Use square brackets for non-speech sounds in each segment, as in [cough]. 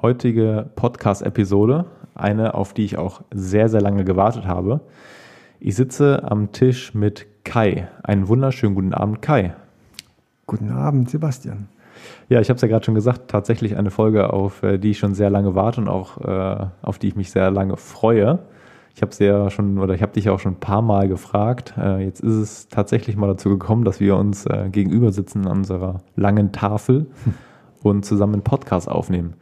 Heutige Podcast-Episode, eine, auf die ich auch sehr, sehr lange gewartet habe. Ich sitze am Tisch mit Kai. Einen wunderschönen guten Abend, Kai. Guten Abend, Sebastian. Ja, ich habe es ja gerade schon gesagt, tatsächlich eine Folge, auf äh, die ich schon sehr lange warte und auch äh, auf die ich mich sehr lange freue. Ich habe ja schon oder ich habe dich ja auch schon ein paar Mal gefragt. Äh, jetzt ist es tatsächlich mal dazu gekommen, dass wir uns äh, gegenüber sitzen an unserer langen Tafel [laughs] und zusammen einen Podcast aufnehmen.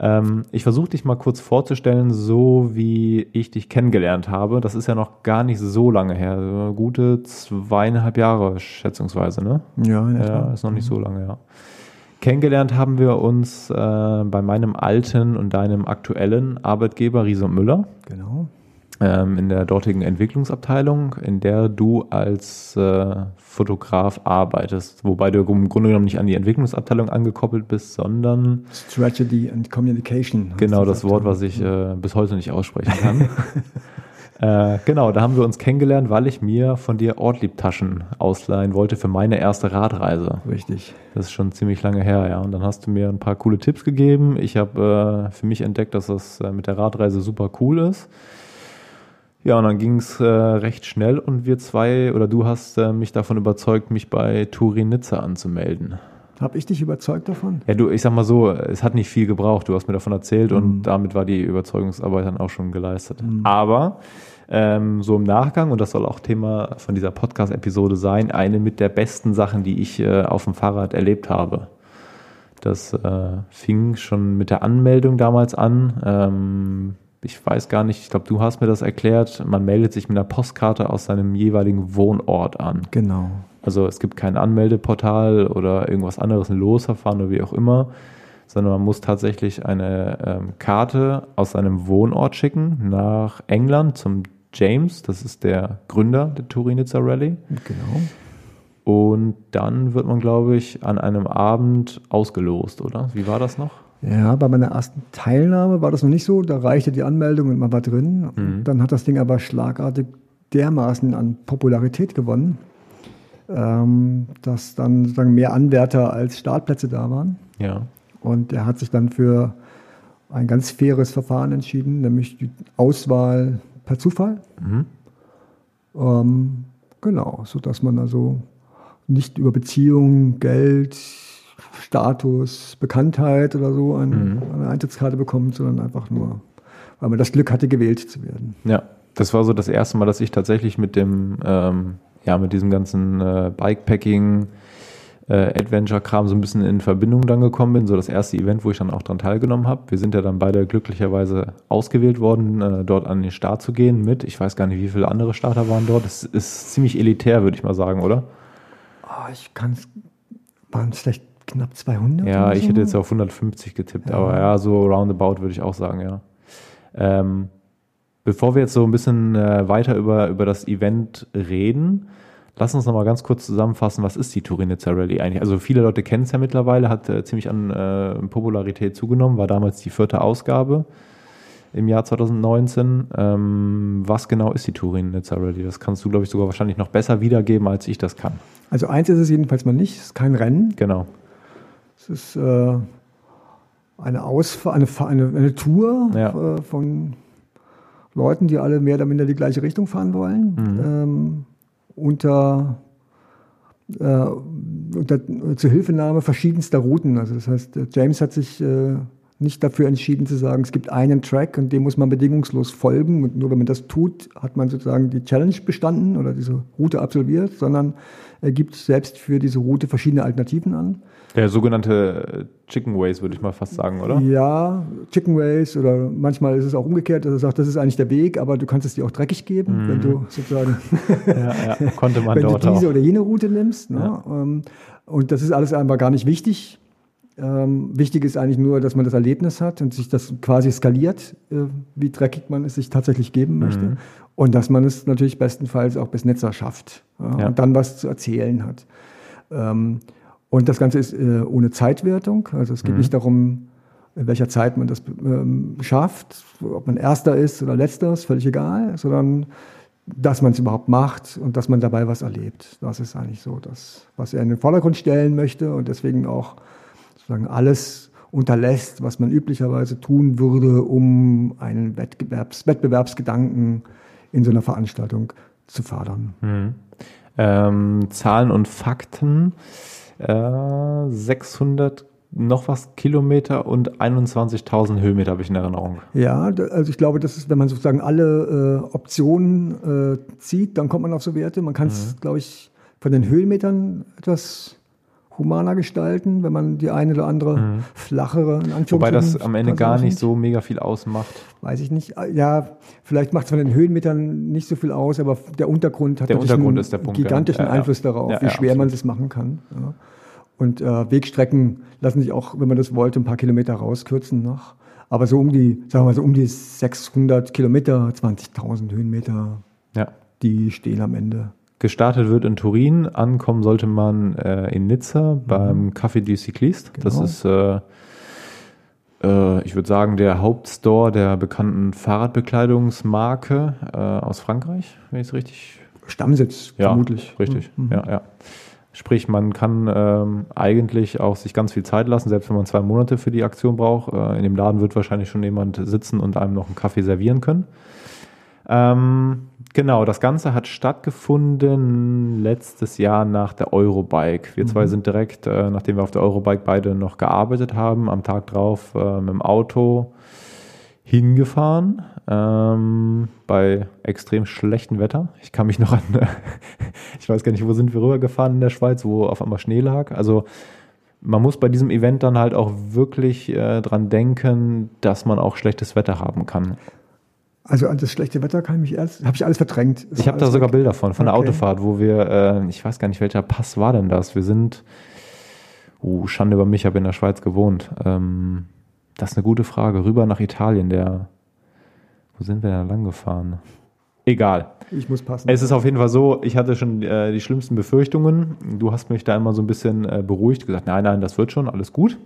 Ähm, ich versuche dich mal kurz vorzustellen, so wie ich dich kennengelernt habe. Das ist ja noch gar nicht so lange her, gute zweieinhalb Jahre schätzungsweise, ne? Ja, in ja ist noch nicht so lange, ja. Kennengelernt haben wir uns äh, bei meinem alten und deinem aktuellen Arbeitgeber Riese Müller. Genau ähm, in der dortigen Entwicklungsabteilung, in der du als äh, Fotograf arbeitest, wobei du im Grunde genommen nicht an die Entwicklungsabteilung angekoppelt bist, sondern Strategy and Communication. Genau, das Wort, was ich äh, bis heute nicht aussprechen kann. [laughs] äh, genau, da haben wir uns kennengelernt, weil ich mir von dir Ortliebtaschen ausleihen wollte für meine erste Radreise. Richtig. Das ist schon ziemlich lange her, ja. Und dann hast du mir ein paar coole Tipps gegeben. Ich habe äh, für mich entdeckt, dass das äh, mit der Radreise super cool ist. Ja, und dann ging es äh, recht schnell und wir zwei oder du hast äh, mich davon überzeugt, mich bei Turin Nizza anzumelden. Habe ich dich überzeugt davon? Ja, du, ich sag mal so, es hat nicht viel gebraucht. Du hast mir davon erzählt mhm. und damit war die Überzeugungsarbeit dann auch schon geleistet. Mhm. Aber ähm, so im Nachgang, und das soll auch Thema von dieser Podcast-Episode sein, eine mit der besten Sachen, die ich äh, auf dem Fahrrad erlebt habe. Das äh, fing schon mit der Anmeldung damals an. Ähm, ich weiß gar nicht, ich glaube, du hast mir das erklärt, man meldet sich mit einer Postkarte aus seinem jeweiligen Wohnort an. Genau. Also es gibt kein Anmeldeportal oder irgendwas anderes, ein Losverfahren oder wie auch immer, sondern man muss tatsächlich eine ähm, Karte aus seinem Wohnort schicken nach England zum James, das ist der Gründer der Turinitzer Rallye. Genau. Und dann wird man, glaube ich, an einem Abend ausgelost, oder? Wie war das noch? Ja, bei meiner ersten Teilnahme war das noch nicht so. Da reichte die Anmeldung und man war drin. Mhm. Dann hat das Ding aber schlagartig dermaßen an Popularität gewonnen, ähm, dass dann sozusagen mehr Anwärter als Startplätze da waren. Ja. Und er hat sich dann für ein ganz faires Verfahren entschieden, nämlich die Auswahl per Zufall. Mhm. Ähm, genau, sodass man also nicht über Beziehungen, Geld, Status, Bekanntheit oder so an, mhm. eine Eintrittskarte bekommt, sondern einfach nur, weil man das Glück hatte, gewählt zu werden. Ja, das war so das erste Mal, dass ich tatsächlich mit dem, ähm, ja, mit diesem ganzen äh, Bikepacking, äh, Adventure-Kram so ein bisschen in Verbindung dann gekommen bin. So das erste Event, wo ich dann auch dran teilgenommen habe. Wir sind ja dann beide glücklicherweise ausgewählt worden, äh, dort an den Start zu gehen mit. Ich weiß gar nicht, wie viele andere Starter waren dort. Das ist ziemlich elitär, würde ich mal sagen, oder? Oh, ich kann es, waren es vielleicht knapp 200? Ja, ich so? hätte jetzt auf 150 getippt, ja. aber ja, so roundabout würde ich auch sagen, ja. Ähm, bevor wir jetzt so ein bisschen äh, weiter über, über das Event reden, lass uns nochmal ganz kurz zusammenfassen, was ist die Turinitzer Rallye eigentlich? Also viele Leute kennen es ja mittlerweile, hat äh, ziemlich an äh, Popularität zugenommen, war damals die vierte Ausgabe im Jahr 2019. Ähm, was genau ist die Turin-Nizza Rallye? Das kannst du, glaube ich, sogar wahrscheinlich noch besser wiedergeben, als ich das kann. Also eins ist es jedenfalls mal nicht, es ist kein Rennen. Genau. Es ist äh, eine, Ausfahr eine, eine, eine Tour ja. äh, von Leuten, die alle mehr oder minder die gleiche Richtung fahren wollen. Mhm. Ähm, unter, äh, unter Zuhilfenahme verschiedenster Routen. Also das heißt, James hat sich äh, nicht dafür entschieden zu sagen, es gibt einen Track und dem muss man bedingungslos folgen. Und nur wenn man das tut, hat man sozusagen die Challenge bestanden oder diese Route absolviert, sondern er gibt selbst für diese Route verschiedene Alternativen an. Der sogenannte Chicken Ways, würde ich mal fast sagen, oder? Ja, Chicken Ways oder manchmal ist es auch umgekehrt, dass er sagt, das ist eigentlich der Weg, aber du kannst es dir auch dreckig geben, mhm. wenn du sozusagen [laughs] ja, ja, konnte man [laughs] wenn dort du diese auch. oder jene Route nimmst. Ne? Ja. Ähm, und das ist alles einfach gar nicht wichtig. Ähm, wichtig ist eigentlich nur, dass man das Erlebnis hat und sich das quasi skaliert, äh, wie dreckig man es sich tatsächlich geben möchte. Mhm. Und dass man es natürlich bestenfalls auch bis Netzer schafft und dann was zu erzählen hat. Und das Ganze ist äh, ohne Zeitwertung. Also es geht mhm. nicht darum, in welcher Zeit man das ähm, schafft, ob man Erster ist oder Letzter, ist völlig egal, sondern dass man es überhaupt macht und dass man dabei was erlebt. Das ist eigentlich so das, was er in den Vordergrund stellen möchte und deswegen auch sozusagen alles unterlässt, was man üblicherweise tun würde, um einen Wettbewerbs Wettbewerbsgedanken in so einer Veranstaltung zu fördern. Mhm. Ähm, Zahlen und Fakten. Äh, 600 noch was Kilometer und 21.000 Höhenmeter habe ich in Erinnerung. Ja, also ich glaube, das ist, wenn man sozusagen alle äh, Optionen äh, zieht, dann kommt man auf so Werte. Man kann es, mhm. glaube ich, von den Höhenmetern etwas humaner gestalten, wenn man die eine oder andere mhm. flachere Wobei das am Ende gar nicht so mega viel ausmacht. Weiß ich nicht. Ja, vielleicht macht es von den Höhenmetern nicht so viel aus, aber der Untergrund hat der Untergrund ist der Punkt, gigantischen ja. Einfluss darauf, ja, wie schwer man es machen kann. Und äh, Wegstrecken lassen sich auch, wenn man das wollte, ein paar Kilometer rauskürzen noch. Aber so um die, sagen wir mal so um die 600 Kilometer, 20.000 Höhenmeter, die stehen am Ende. Gestartet wird in Turin, ankommen sollte man äh, in Nizza mhm. beim Café du Cycliste. Genau. Das ist, äh, äh, ich würde sagen, der Hauptstore der bekannten Fahrradbekleidungsmarke äh, aus Frankreich, wenn ich es richtig. Stammsitz, ja, vermutlich. Richtig, mhm. ja, ja. Sprich, man kann ähm, eigentlich auch sich ganz viel Zeit lassen, selbst wenn man zwei Monate für die Aktion braucht. Äh, in dem Laden wird wahrscheinlich schon jemand sitzen und einem noch einen Kaffee servieren können. Ähm, genau, das Ganze hat stattgefunden letztes Jahr nach der Eurobike. Wir mhm. zwei sind direkt, äh, nachdem wir auf der Eurobike beide noch gearbeitet haben, am Tag drauf äh, mit dem Auto hingefahren ähm, bei extrem schlechtem Wetter. Ich kann mich noch an, [laughs] ich weiß gar nicht, wo sind wir rübergefahren in der Schweiz, wo auf einmal Schnee lag. Also man muss bei diesem Event dann halt auch wirklich äh, dran denken, dass man auch schlechtes Wetter haben kann. Also an das schlechte Wetter kann ich mich erst, habe ich alles verdrängt. ich habe da sogar weg. Bilder von, von okay. der Autofahrt, wo wir, äh, ich weiß gar nicht, welcher Pass war denn das? Wir sind, uh, Schande über mich, habe in der Schweiz gewohnt. Ähm, das ist eine gute Frage. Rüber nach Italien, der, wo sind wir da lang gefahren? Egal. Ich muss passen. Es ist auf jeden Fall so, ich hatte schon äh, die schlimmsten Befürchtungen. Du hast mich da immer so ein bisschen äh, beruhigt, gesagt, nein, nein, das wird schon, alles gut.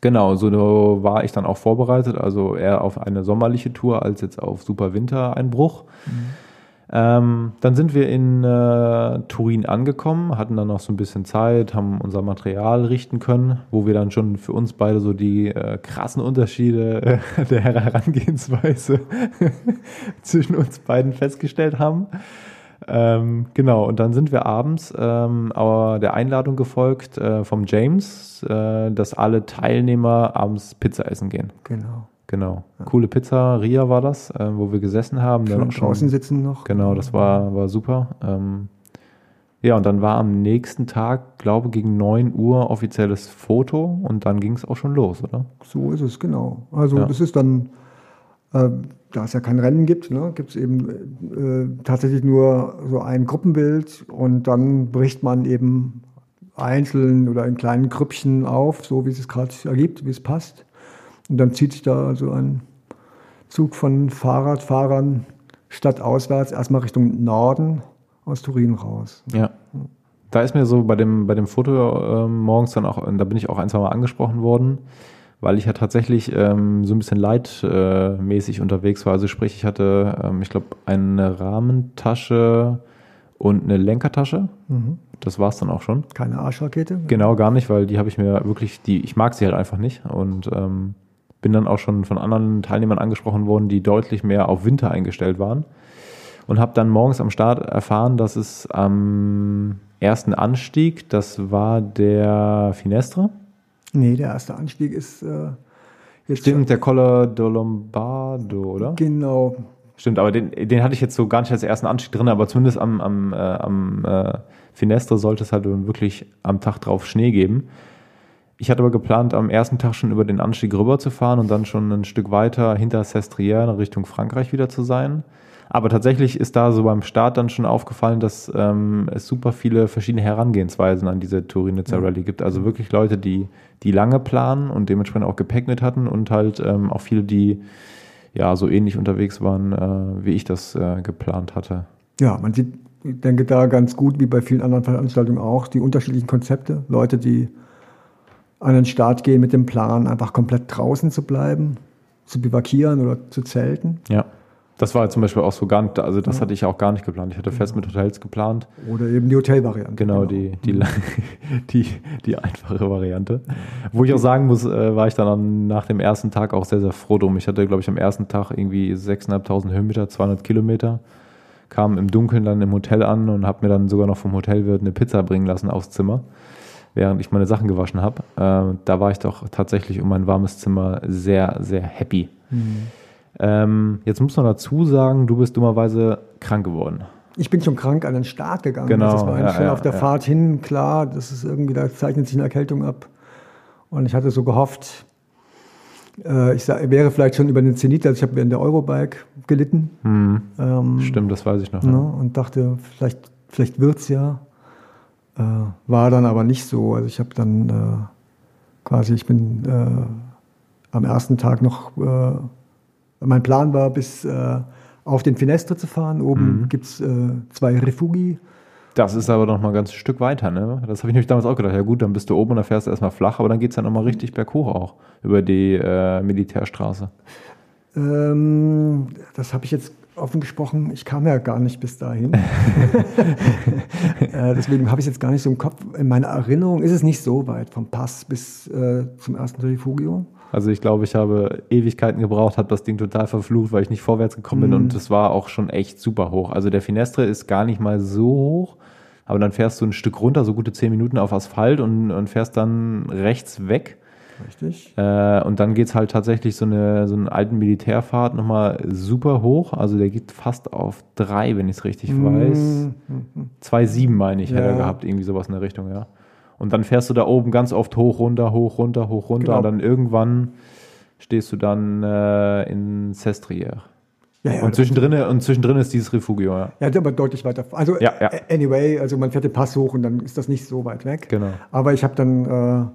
Genau, so war ich dann auch vorbereitet, also eher auf eine sommerliche Tour als jetzt auf super Wintereinbruch. Mhm. Ähm, dann sind wir in äh, Turin angekommen, hatten dann noch so ein bisschen Zeit, haben unser Material richten können, wo wir dann schon für uns beide so die äh, krassen Unterschiede äh, [laughs] der Herangehensweise [laughs] zwischen uns beiden festgestellt haben. Ähm, genau, und dann sind wir abends ähm, aber der Einladung gefolgt äh, vom James, äh, dass alle Teilnehmer abends Pizza essen gehen. Genau. Genau. Ja. Coole Pizza, Ria war das, äh, wo wir gesessen haben. Schon draußen sitzen noch. Genau, das war, war super. Ähm, ja, und dann war am nächsten Tag, glaube gegen 9 Uhr offizielles Foto und dann ging es auch schon los, oder? So ist es, genau. Also ja. das ist dann äh, da es ja kein Rennen gibt, ne, gibt es eben äh, tatsächlich nur so ein Gruppenbild und dann bricht man eben einzeln oder in kleinen Grüppchen auf, so wie es gerade ergibt, wie es passt. Und dann zieht sich da also ein Zug von Fahrradfahrern stadtauswärts erstmal Richtung Norden aus Turin raus. Ja. Da ist mir so bei dem, bei dem Foto äh, morgens dann auch, da bin ich auch ein, zwei Mal angesprochen worden weil ich ja tatsächlich ähm, so ein bisschen leitmäßig äh, unterwegs war. Also sprich, ich hatte, ähm, ich glaube, eine Rahmentasche und eine Lenkertasche. Mhm. Das war es dann auch schon. Keine Arschrakete? Genau, gar nicht, weil die habe ich mir wirklich, die, ich mag sie halt einfach nicht und ähm, bin dann auch schon von anderen Teilnehmern angesprochen worden, die deutlich mehr auf Winter eingestellt waren. Und habe dann morgens am Start erfahren, dass es am ersten Anstieg, das war der Finestre, Nee, der erste Anstieg ist äh, jetzt. Stimmt, der Colla do Lombardo, oder? Genau. Stimmt, aber den, den hatte ich jetzt so gar nicht als ersten Anstieg drin, aber zumindest am, am, äh, am äh, Finestre sollte es halt wirklich am Tag drauf Schnee geben. Ich hatte aber geplant, am ersten Tag schon über den Anstieg rüber zu fahren und dann schon ein Stück weiter hinter Sestriere Richtung Frankreich wieder zu sein. Aber tatsächlich ist da so beim Start dann schon aufgefallen, dass ähm, es super viele verschiedene Herangehensweisen an diese Turinitzer Rallye gibt. Also wirklich Leute, die, die lange planen und dementsprechend auch Gepäck mit hatten und halt ähm, auch viele, die ja so ähnlich unterwegs waren, äh, wie ich das äh, geplant hatte. Ja, man sieht, ich denke da ganz gut, wie bei vielen anderen Veranstaltungen auch, die unterschiedlichen Konzepte. Leute, die an den Start gehen mit dem Plan, einfach komplett draußen zu bleiben, zu bivakieren oder zu zelten. Ja Das war zum Beispiel auch so gar nicht, also das ja. hatte ich auch gar nicht geplant. Ich hatte fest mit Hotels geplant. Oder eben die Hotelvariante. Genau, genau. Die, die, mhm. [laughs] die, die einfache Variante. Wo ich auch sagen muss, äh, war ich dann nach dem ersten Tag auch sehr, sehr froh drum. Ich hatte, glaube ich, am ersten Tag irgendwie 6.500 Höhenmeter, 200 Kilometer. Kam im Dunkeln dann im Hotel an und habe mir dann sogar noch vom Hotelwirt eine Pizza bringen lassen aufs Zimmer, während ich meine Sachen gewaschen habe. Äh, da war ich doch tatsächlich um mein warmes Zimmer sehr, sehr happy. Mhm. Ähm, jetzt muss man dazu sagen, du bist dummerweise krank geworden. Ich bin schon krank an den Start gegangen. Genau. Das war ja, schon ja, auf der ja. Fahrt hin klar, das ist irgendwie, da zeichnet sich eine Erkältung ab. Und ich hatte so gehofft, äh, ich sag, wäre vielleicht schon über den Zenit, also ich habe während der Eurobike gelitten. Hm. Ähm, Stimmt, das weiß ich noch. Ne, und dachte, vielleicht, vielleicht wird es ja. Äh, war dann aber nicht so. Also ich habe dann äh, quasi, ich bin äh, am ersten Tag noch äh, mein Plan war, bis äh, auf den Finestre zu fahren. Oben mhm. gibt es äh, zwei Refugi. Das ist aber noch mal ein ganzes Stück weiter, ne? Das habe ich nämlich damals auch gedacht. Ja gut, dann bist du oben und dann fährst du erstmal flach, aber dann geht es ja noch mal richtig berghoch auch über die äh, Militärstraße. Ähm, das habe ich jetzt offen gesprochen. Ich kam ja gar nicht bis dahin. [laughs] [laughs] äh, deswegen habe ich es jetzt gar nicht so im Kopf. In meiner Erinnerung ist es nicht so weit vom Pass bis äh, zum ersten Refugio. Also ich glaube, ich habe Ewigkeiten gebraucht, habe das Ding total verflucht, weil ich nicht vorwärts gekommen bin mhm. und es war auch schon echt super hoch. Also der Finestre ist gar nicht mal so hoch, aber dann fährst du ein Stück runter, so gute zehn Minuten auf Asphalt und, und fährst dann rechts weg. Richtig. Äh, und dann geht es halt tatsächlich so eine, so eine alten Militärfahrt nochmal super hoch. Also der geht fast auf drei, wenn ich es richtig mhm. weiß. 2,7 meine ich, ja. hätte er gehabt, irgendwie sowas in der Richtung, ja. Und dann fährst du da oben ganz oft hoch, runter, hoch, runter, hoch, runter. Genau. Und dann irgendwann stehst du dann äh, in Sestriere. Ja, ja, und, zwischendrin, und zwischendrin ist dieses Refugio. Ja, ja aber deutlich weiter. Also, ja, ja. anyway, also man fährt den Pass hoch und dann ist das nicht so weit weg. Genau. Aber ich habe dann äh,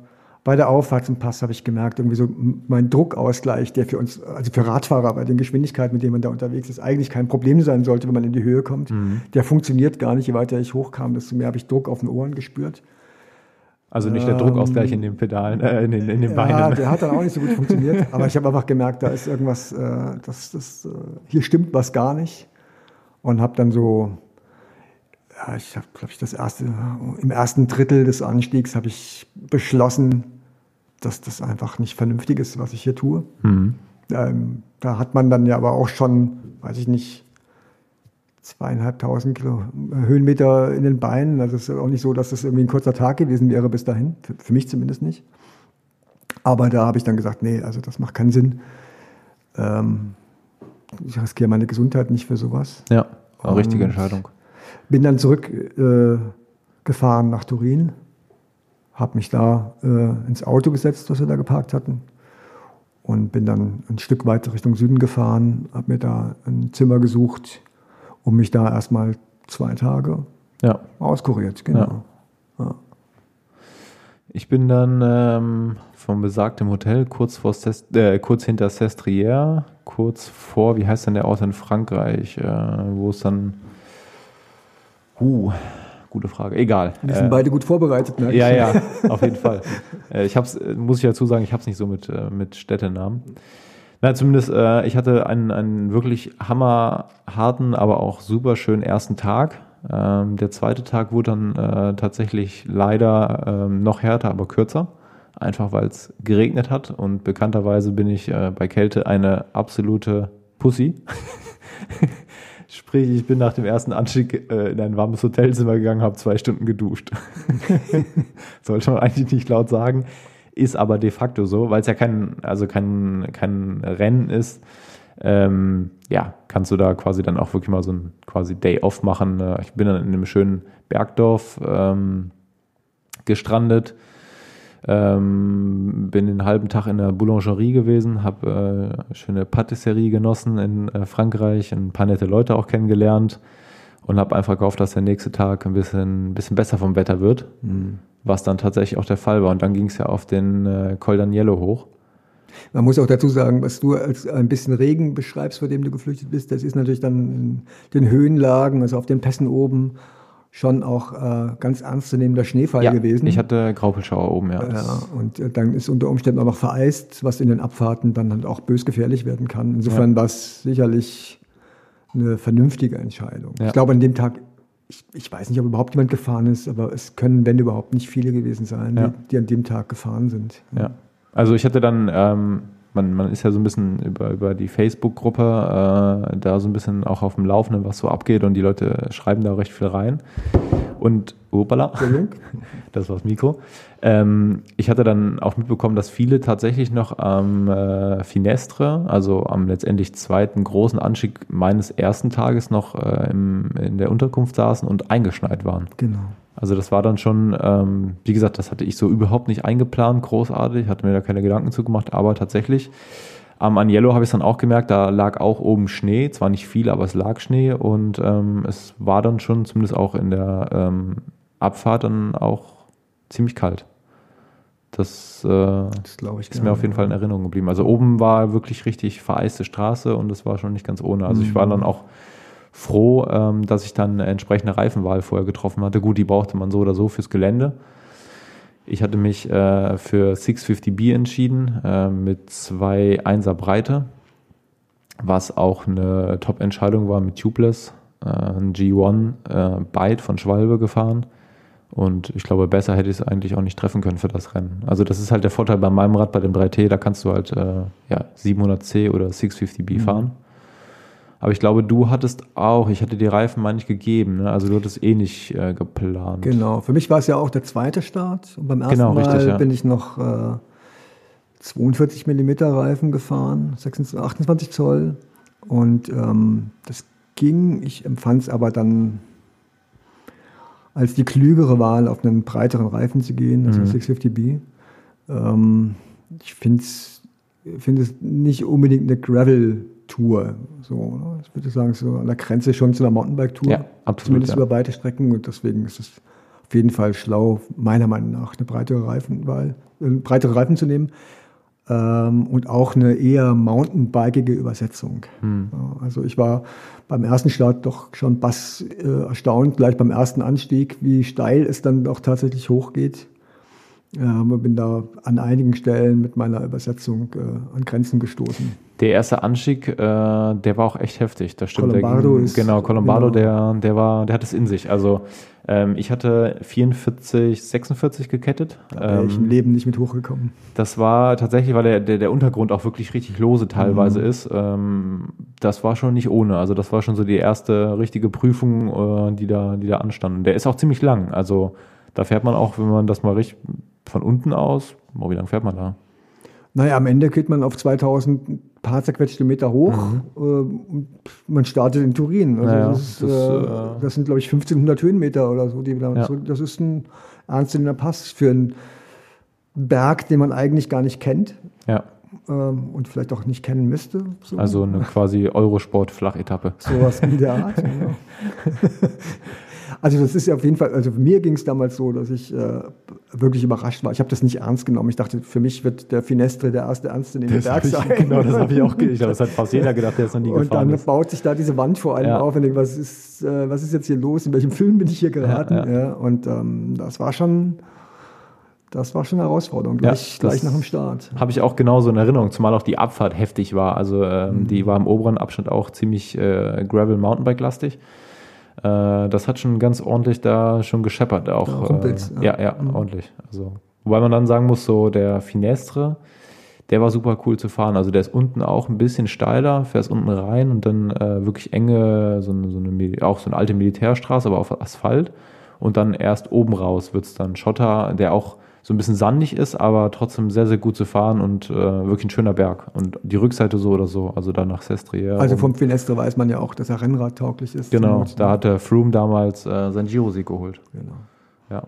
bei der Auffahrt zum Pass habe ich gemerkt, irgendwie so mein Druckausgleich, der für uns, also für Radfahrer bei den Geschwindigkeiten, mit denen man da unterwegs ist, eigentlich kein Problem sein sollte, wenn man in die Höhe kommt. Mhm. Der funktioniert gar nicht. Je weiter ich hochkam, desto mehr habe ich Druck auf den Ohren gespürt. Also nicht der Druckausgleich in den Pedalen, äh, in, den, in den Beinen. Ja, der hat dann auch nicht so gut funktioniert. [laughs] Aber ich habe einfach gemerkt, da ist irgendwas, äh, das, das, äh, hier stimmt was gar nicht. Und habe dann so, ja, ich habe, glaube ich, das erste, im ersten Drittel des Anstiegs habe ich beschlossen, dass das einfach nicht vernünftig ist, was ich hier tue. Mhm. Ähm, da hat man dann ja aber auch schon, weiß ich nicht, zweieinhalbtausend Kilo äh, Höhenmeter in den Beinen. Also es ist auch nicht so, dass das irgendwie ein kurzer Tag gewesen wäre bis dahin. Für, für mich zumindest nicht. Aber da habe ich dann gesagt, nee, also das macht keinen Sinn. Ähm, ich riskiere meine Gesundheit nicht für sowas. Ja, eine richtige Entscheidung. Bin dann zurückgefahren äh, nach Turin, habe mich da äh, ins Auto gesetzt, das wir da geparkt hatten und bin dann ein Stück weiter Richtung Süden gefahren, habe mir da ein Zimmer gesucht und mich da erstmal zwei Tage ja. auskuriert. Genau. Ja. Ja. Ich bin dann ähm, vom besagten Hotel kurz, vor Sest, äh, kurz hinter Sestriere, kurz vor, wie heißt denn der Ort in Frankreich, äh, wo es dann, uh, gute Frage, egal. Wir sind äh, beide gut vorbereitet, ne? Ja, ja, [laughs] auf jeden Fall. Äh, ich hab's, muss ich dazu sagen, ich habe es nicht so mit, äh, mit Städtenamen. Na, zumindest, äh, ich hatte einen, einen wirklich hammerharten, aber auch super schönen ersten Tag. Ähm, der zweite Tag wurde dann äh, tatsächlich leider ähm, noch härter, aber kürzer. Einfach weil es geregnet hat und bekannterweise bin ich äh, bei Kälte eine absolute Pussy. [laughs] Sprich, ich bin nach dem ersten Anstieg äh, in ein warmes Hotelzimmer gegangen, habe zwei Stunden geduscht. [laughs] Sollte man eigentlich nicht laut sagen. Ist aber de facto so, weil es ja kein, also kein, kein Rennen ist. Ähm, ja, kannst du da quasi dann auch wirklich mal so ein quasi Day Off machen. Äh, ich bin dann in einem schönen Bergdorf ähm, gestrandet, ähm, bin den halben Tag in der Boulangerie gewesen, habe äh, schöne Patisserie genossen in äh, Frankreich, ein paar nette Leute auch kennengelernt und habe einfach gehofft, dass der nächste Tag ein bisschen, bisschen besser vom Wetter wird. Mhm was dann tatsächlich auch der Fall war. Und dann ging es ja auf den äh, Col d'Agnello hoch. Man muss auch dazu sagen, was du als ein bisschen Regen beschreibst, vor dem du geflüchtet bist, das ist natürlich dann in den Höhenlagen, also auf den Pässen oben, schon auch äh, ganz ernstzunehmender Schneefall ja, gewesen. Ich hatte Graupelschauer oben, ja. ja und äh, dann ist unter Umständen auch noch vereist, was in den Abfahrten dann halt auch bös gefährlich werden kann. Insofern ja. war es sicherlich eine vernünftige Entscheidung. Ja. Ich glaube, an dem Tag, ich, ich weiß nicht, ob überhaupt jemand gefahren ist, aber es können, wenn überhaupt, nicht viele gewesen sein, Ja. die, die an dem Tag gefahren sind. Ja. Also ich hatte dann, ähm, man, man ist ja so ein bisschen über, über die Facebook-Gruppe äh, da so ein bisschen auch auf dem Laufenden, was so abgeht und die Leute schreiben da recht viel rein. Und, opala, [laughs] das war das Mikro. Ähm, ich hatte dann auch mitbekommen, dass viele tatsächlich noch am äh, Finestre, also am letztendlich zweiten großen Anstieg meines ersten Tages noch äh, im, in der Unterkunft saßen und eingeschneit waren. Genau. Also das war dann schon, ähm, wie gesagt, das hatte ich so überhaupt nicht eingeplant, großartig, hatte mir da keine Gedanken zu gemacht, aber tatsächlich am Agnello habe ich es dann auch gemerkt, da lag auch oben Schnee, zwar nicht viel, aber es lag Schnee und ähm, es war dann schon zumindest auch in der ähm, Abfahrt dann auch ziemlich kalt. Das, äh, Das ich. ist mir auf jeden Fall in Erinnerung geblieben. Also oben war wirklich richtig vereiste Straße und das war schon nicht ganz ohne. Also ich war dann auch froh, ähm, dass ich dann eine entsprechende Reifenwahl vorher getroffen hatte. Gut, die brauchte man so oder so fürs Gelände. Ich hatte mich äh, für 650B entschieden äh, mit zwei Einser Breite, was auch eine Top-Entscheidung war mit Tubeless. Äh, ein G1 äh, Byte von Schwalbe gefahren. Und ich glaube, besser hätte ich es eigentlich auch nicht treffen können für das Rennen. Also das ist halt der Vorteil bei meinem Rad, bei dem 3T, da kannst du halt äh, ja, 700C oder 650B fahren. Aber ich glaube, du hattest auch, ich hatte die Reifen meine ich gegeben, ne? also du hattest eh nicht äh, geplant. Genau. Für mich war es ja auch der zweite Start. Und beim ersten Genau, Mal richtig, ja. bin ich noch äh, 42 mm Reifen gefahren, 26, 28 Zoll. Und ähm, das ging. Ich empfand es aber dann als die klügere Wahl, auf einen breiteren Reifen zu gehen, also Mhm. 650B. Ähm, ich finde es nicht unbedingt eine Gravel-Tour. So, ne? Ich würde sagen, so an der Grenze schon zu einer Mountainbike-Tour. Ja, absolut, Zumindest ja. über weite Strecken. Und deswegen ist es auf jeden Fall schlau, meiner Meinung nach, eine breitere Reifenwahl, äh, breitere Reifen zu nehmen. Ähm, und auch eine eher mountainbikige Übersetzung. Hm. Also ich war beim ersten Start doch schon bass äh, erstaunt, gleich beim ersten Anstieg, wie steil es dann auch tatsächlich hochgeht. Ähm, bin da an einigen Stellen mit meiner Übersetzung äh, an Grenzen gestoßen. Der erste Anstieg, äh, der war auch echt heftig. Das stimmt. Colombardo ist- genau, Colombado, genau. der, der war, der hat es in sich. Also ähm, ich hatte 44, 46 gekettet. Da wäre ich im Ähm, Leben nicht mit hochgekommen. das war tatsächlich, weil der, der, der Untergrund auch wirklich richtig lose teilweise Mhm. ist. Ähm, das war schon nicht ohne. Also das war schon so die erste richtige Prüfung, äh, die da, die da anstand. Und der ist auch ziemlich lang. Also da fährt man auch, wenn man das mal richtig von unten aus, oh, wie lang fährt man da? Naja, am Ende geht man auf 2000 paar zerquetschte Meter hoch äh, und man startet in Turin. Also Mhm. Ja, ja, das, ist, das, äh, äh, das sind, glaube ich, 1500 Höhenmeter oder so. Die da Ja. Das ist ein ernstzunehmender Pass für einen Berg, den man eigentlich gar nicht kennt Ja, ähm, und vielleicht auch nicht kennen müsste. So. also eine quasi Eurosport-Flachetappe. Sowas in der Art. [laughs] genau. Also das ist ja auf jeden Fall, also mir ging es damals so, dass ich äh, wirklich überrascht war. Ich habe das nicht ernst genommen. Ich dachte, für mich wird der Finestre der erste ernstzunehmende Berg sein. genau, das habe ich auch ge- Ich glaube, das hat fast jeder gedacht, der es noch nie Und gefahren dann ist. baut sich da diese Wand vor einem Ja. auf und denkt, was ist, äh, was ist jetzt hier los? In welchem Film bin ich hier geraten? Ja, Ja, und ähm, das war schon, das war schon eine Herausforderung, gleich, Ja, gleich nach dem Start. Habe ich auch genauso in Erinnerung, zumal auch die Abfahrt heftig war. Also ähm, Mhm. die war im oberen Abschnitt auch ziemlich äh, Gravel-Mountainbike-lastig. Äh, das hat schon ganz ordentlich da schon gescheppert. Auch, Da rumpelt's, äh, ja, ja. ja, ordentlich. Also, wobei man dann sagen muss, so der Finestre, der war super cool zu fahren. Also der ist unten auch ein bisschen steiler, fährst unten rein und dann äh, wirklich enge, so eine, so eine, auch so eine alte Militärstraße, aber auf Asphalt. Und dann erst oben raus wird's dann Schotter, der auch so ein bisschen sandig ist, aber trotzdem sehr, sehr gut zu fahren und äh, wirklich ein schöner Berg. Und die Rückseite so oder so, also dann nach Sestriere. Also vom Finestre weiß man ja auch, dass er Rennradtauglich ist. Genau, da hat der Froome damals äh, sein Giro-Sieg geholt. Genau. Ja.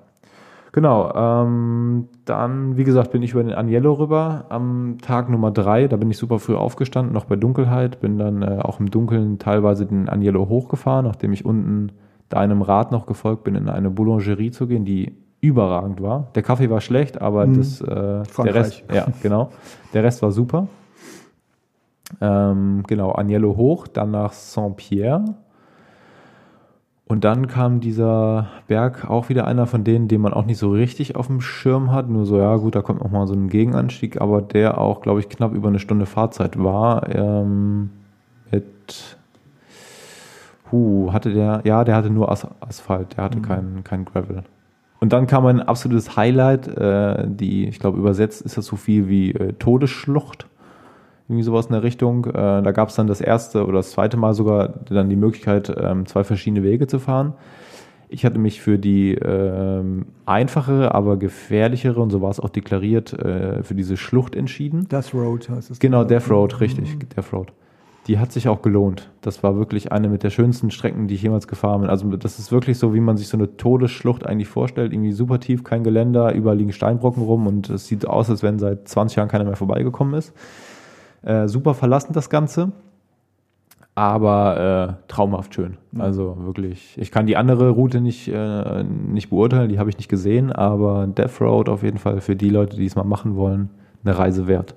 Genau, ähm, dann, wie gesagt, bin ich über den Agnello rüber am Tag Nummer drei. Da bin ich super früh aufgestanden, noch bei Dunkelheit. Bin dann äh, auch im Dunkeln teilweise den Agnello hochgefahren, nachdem ich unten da einem Rad noch gefolgt bin, in eine Boulangerie zu gehen, die überragend war. Der Kaffee war schlecht, aber Mhm. das, äh, der. Rest, ja, [laughs] genau. Der Rest war super. Ähm, genau, Agnello hoch, dann nach Saint-Pierre. Und dann kam dieser Berg auch wieder einer von denen, den man auch nicht so richtig auf dem Schirm hat. Nur so, ja gut, da kommt noch mal so ein Gegenanstieg, aber der auch, glaube ich, knapp über eine Stunde Fahrzeit war. Ähm, mit Puh, hatte der, ja, der hatte nur As Asphalt, der hatte mhm. keinen kein Gravel. Und dann kam ein absolutes Highlight, äh, die, ich glaube, übersetzt ist das so viel wie äh, Todesschlucht. Irgendwie sowas in der Richtung. Äh, da gab es dann das erste oder das zweite Mal sogar dann die Möglichkeit, ähm, zwei verschiedene Wege zu fahren. Ich hatte mich für die ähm, einfachere, aber gefährlichere, und so war es auch deklariert, äh, für diese Schlucht entschieden. Death Road heißt es. Genau, Death Road, richtig. Mhm. Death Road die hat sich auch gelohnt. Das war wirklich eine mit der schönsten Strecken, die ich jemals gefahren bin. Also das ist wirklich so, wie man sich so eine Todesschlucht eigentlich vorstellt. Irgendwie super tief, kein Geländer, überall liegen Steinbrocken rum und es sieht aus, als wenn seit 20 Jahren keiner mehr vorbeigekommen ist. Äh, super verlassen das Ganze, aber äh, traumhaft schön. Also wirklich, ich kann die andere Route nicht, äh, nicht beurteilen, die habe ich nicht gesehen, aber Death Road auf jeden Fall für die Leute, die es mal machen wollen, eine Reise wert.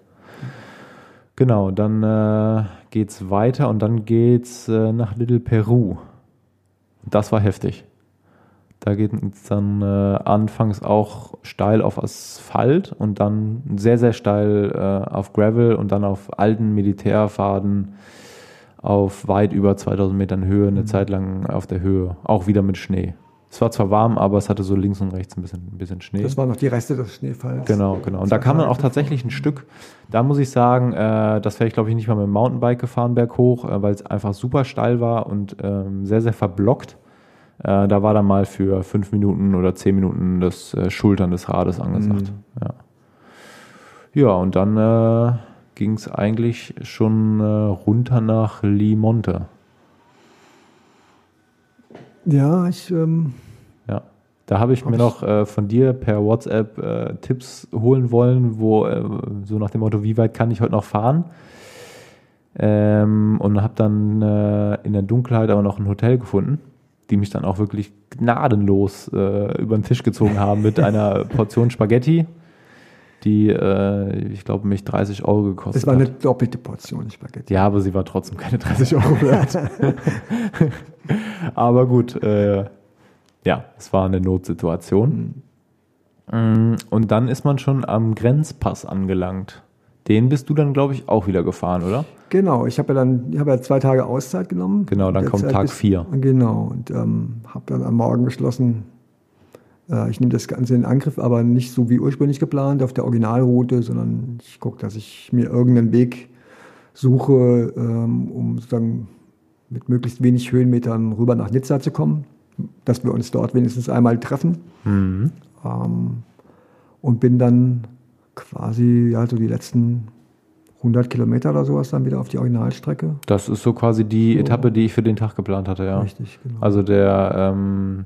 Genau, dann äh, geht's weiter und dann geht's äh, nach Little Peru. Das war heftig. Da geht es dann äh, anfangs auch steil auf Asphalt und dann sehr, sehr steil äh, auf Gravel und dann auf alten Militärfaden auf weit über 2000 Metern Höhe, eine mhm. Zeit lang auf der Höhe, auch wieder mit Schnee. Es war zwar warm, aber es hatte so links und rechts ein bisschen, ein bisschen Schnee. Das waren noch die Reste des Schneefalls. Genau, genau. Und da kam dann auch tatsächlich ein Stück, da muss ich sagen, äh, das wäre ich glaube ich nicht mal mit dem Mountainbike gefahren berghoch, äh, weil es einfach super steil war und ähm, sehr, sehr verblockt. Äh, da war dann mal für fünf Minuten oder zehn Minuten das äh, Schultern des Rades angesagt. Mhm. Ja. ja, und dann äh, ging es eigentlich schon äh, runter nach Limonte. Ja, ich. Ähm. Da habe ich mir noch äh, von dir per WhatsApp äh, Tipps holen wollen, wo äh, so nach dem Motto, wie weit kann ich heute noch fahren? Ähm, und habe dann äh, in der Dunkelheit aber noch ein Hotel gefunden, die mich dann auch wirklich gnadenlos äh, über den Tisch gezogen haben mit einer [laughs] Portion Spaghetti die, äh, ich glaube, mich 30 Euro gekostet hat. Das war eine doppelte Portion Spaghetti. Ja, aber sie war trotzdem keine 30 [laughs] Euro wert. [laughs] aber gut, ja, es war eine Notsituation. Mhm. Und dann ist man schon am Grenzpass angelangt. Den bist du dann, glaube ich, auch wieder gefahren, oder? Genau, ich habe ja dann ich hab ja zwei Tage Auszeit genommen. Genau, dann kommt Tag 4. Genau, und ähm, habe dann am Morgen beschlossen, äh, ich nehme das Ganze in Angriff, aber nicht so wie ursprünglich geplant auf der Originalroute, sondern ich gucke, dass ich mir irgendeinen Weg suche, ähm, um sozusagen mit möglichst wenig Höhenmetern rüber nach Nizza zu kommen, dass wir uns dort wenigstens einmal treffen. Mhm. Ähm, und bin dann quasi ja, so die letzten 100 Kilometer oder sowas dann wieder auf die Originalstrecke. Das ist so quasi die so. Etappe, die ich für den Tag geplant hatte, ja. Richtig, genau. Also der ähm,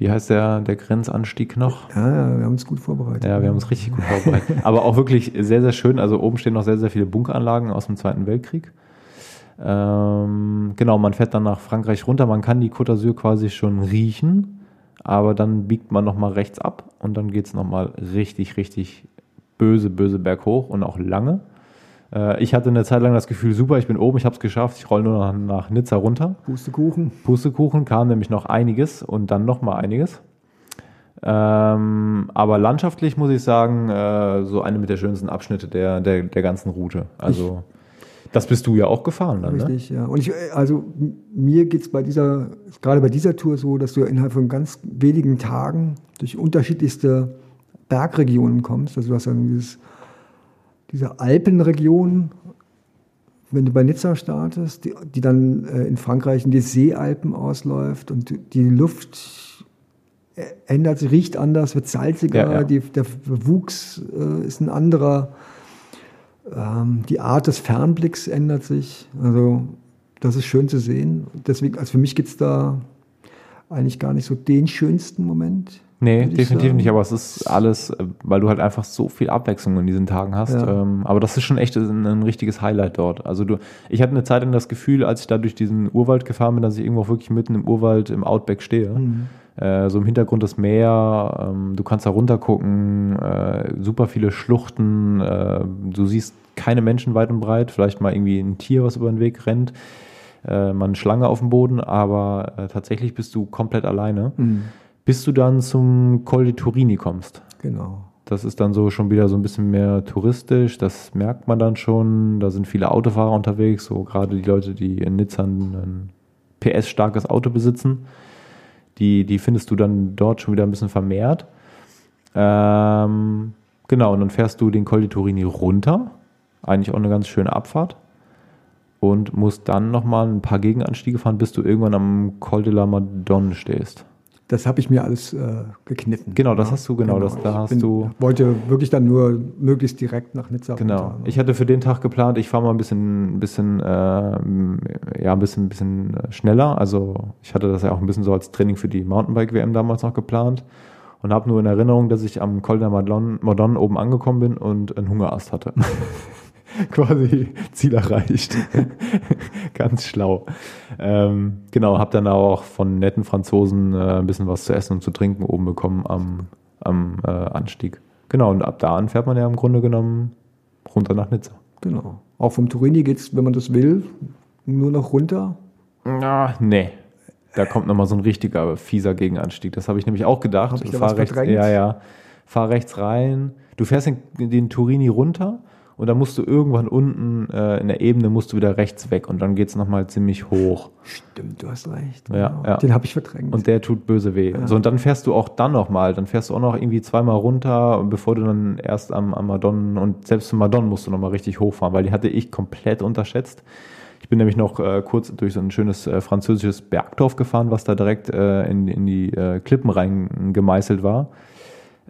wie heißt der, der Grenzanstieg noch? Ja, ja, wir haben uns gut vorbereitet. Ja, wir haben uns richtig gut vorbereitet. Aber auch wirklich sehr, sehr schön. Also oben stehen noch sehr, sehr viele Bunkeranlagen aus dem Zweiten Weltkrieg. Ähm, genau, man fährt dann nach Frankreich runter. Man kann die Côte d'Azur quasi schon riechen, aber dann biegt man nochmal rechts ab und dann geht es nochmal richtig, richtig böse, böse berghoch und auch lange. Äh, ich hatte eine Zeit lang das Gefühl, super, ich bin oben, ich habe es geschafft, ich rolle nur noch nach Nizza runter. Pustekuchen. Pustekuchen kam nämlich noch einiges und dann noch mal einiges. Ähm, aber landschaftlich muss ich sagen, äh, so eine mit der schönsten Abschnitte der, der, der ganzen Route. Also ich, das bist du ja auch gefahren dann, ne? Richtig, ne? ja. Und ich, also mir geht es bei dieser, gerade bei dieser Tour so, dass du innerhalb von ganz wenigen Tagen durch unterschiedlichste Bergregionen kommst. Also du hast dann dieses diese Alpenregion, wenn du bei Nizza startest, die, die dann äh, in Frankreich in die Seealpen ausläuft und die Luft äh, ändert sich, riecht anders, wird salziger, ja, ja. Die, der Wuchs äh, ist ein anderer, ähm, die Art des Fernblicks ändert sich. Also das ist schön zu sehen. Deswegen, also für mich gibt es da eigentlich gar nicht so den schönsten Moment. Nee, definitiv nicht, aber es ist alles, äh, weil du halt einfach so viel Abwechslung in diesen Tagen hast. Ja. Ähm, aber das ist schon echt ein, ein, richtiges Highlight dort. Also du, ich hatte eine Zeit lang das Gefühl, als ich da durch diesen Urwald gefahren bin, dass ich irgendwo auch wirklich mitten im Urwald im Outback stehe. Mhm. Äh, so im Hintergrund das Meer, ähm, du kannst da runter gucken, äh, super viele Schluchten, äh, du siehst keine Menschen weit und breit, vielleicht mal irgendwie ein Tier, was über den Weg rennt, äh, mal eine Schlange auf dem Boden, aber äh, tatsächlich bist du komplett alleine. Mhm bis du dann zum Col di Turini kommst. Genau. Das ist dann so schon wieder so ein bisschen mehr touristisch. Das merkt man dann schon. Da sind viele Autofahrer unterwegs, so gerade die Leute, die in Nizza ein PS-starkes Auto besitzen. Die, die findest du dann dort schon wieder ein bisschen vermehrt. Ähm, genau, und dann fährst du den Col di Turini runter. Eigentlich auch eine ganz schöne Abfahrt. Und musst dann nochmal ein paar Gegenanstiege fahren, bis du irgendwann am Col de la Madone stehst. Das habe ich mir alles äh, geknitten. Genau, das hast du, genau, genau. Das, da hast bin, du. Wollte wirklich dann nur möglichst direkt nach Nizza. Genau. Runter, ne? Ich hatte für den Tag geplant, ich fahre mal ein bisschen, bisschen, äh, ja, ein bisschen, bisschen schneller. Also ich hatte das ja auch ein bisschen so als Training für die Mountainbike-WM damals noch geplant und habe nur in Erinnerung, dass ich am Col de Madone oben angekommen bin und einen Hungerast hatte. [laughs] [laughs] quasi Ziel erreicht. [laughs] Ganz schlau. Ähm, genau, habe dann auch von netten Franzosen äh, ein bisschen was zu essen und zu trinken oben bekommen am, am äh, Anstieg. Genau, und ab da fährt man ja im Grunde genommen runter nach Nizza. Genau. Auch vom Turini geht es, wenn man das will, nur noch runter? Ah, nee. Da kommt nochmal so ein richtiger fieser Gegenanstieg. Das habe ich nämlich auch gedacht. Hab ich fahr rechts, ja, ja. Fahr rechts rein. Du fährst den, den Turini runter und dann musst du irgendwann unten äh, in der Ebene musst du wieder rechts weg und dann geht es nochmal ziemlich hoch. Stimmt, du hast recht. Ja, genau. ja. Den habe ich verdrängt. Und der tut böse weh. Ja. So, und dann fährst du auch dann nochmal, dann fährst du auch noch irgendwie zweimal runter, bevor du dann erst am, am Madon und selbst zum Madon musst du nochmal richtig hochfahren, weil die hatte ich komplett unterschätzt. Ich bin nämlich noch äh, kurz durch so ein schönes äh, französisches Bergdorf gefahren, was da direkt äh, in, in die äh, Klippen reingemeißelt war.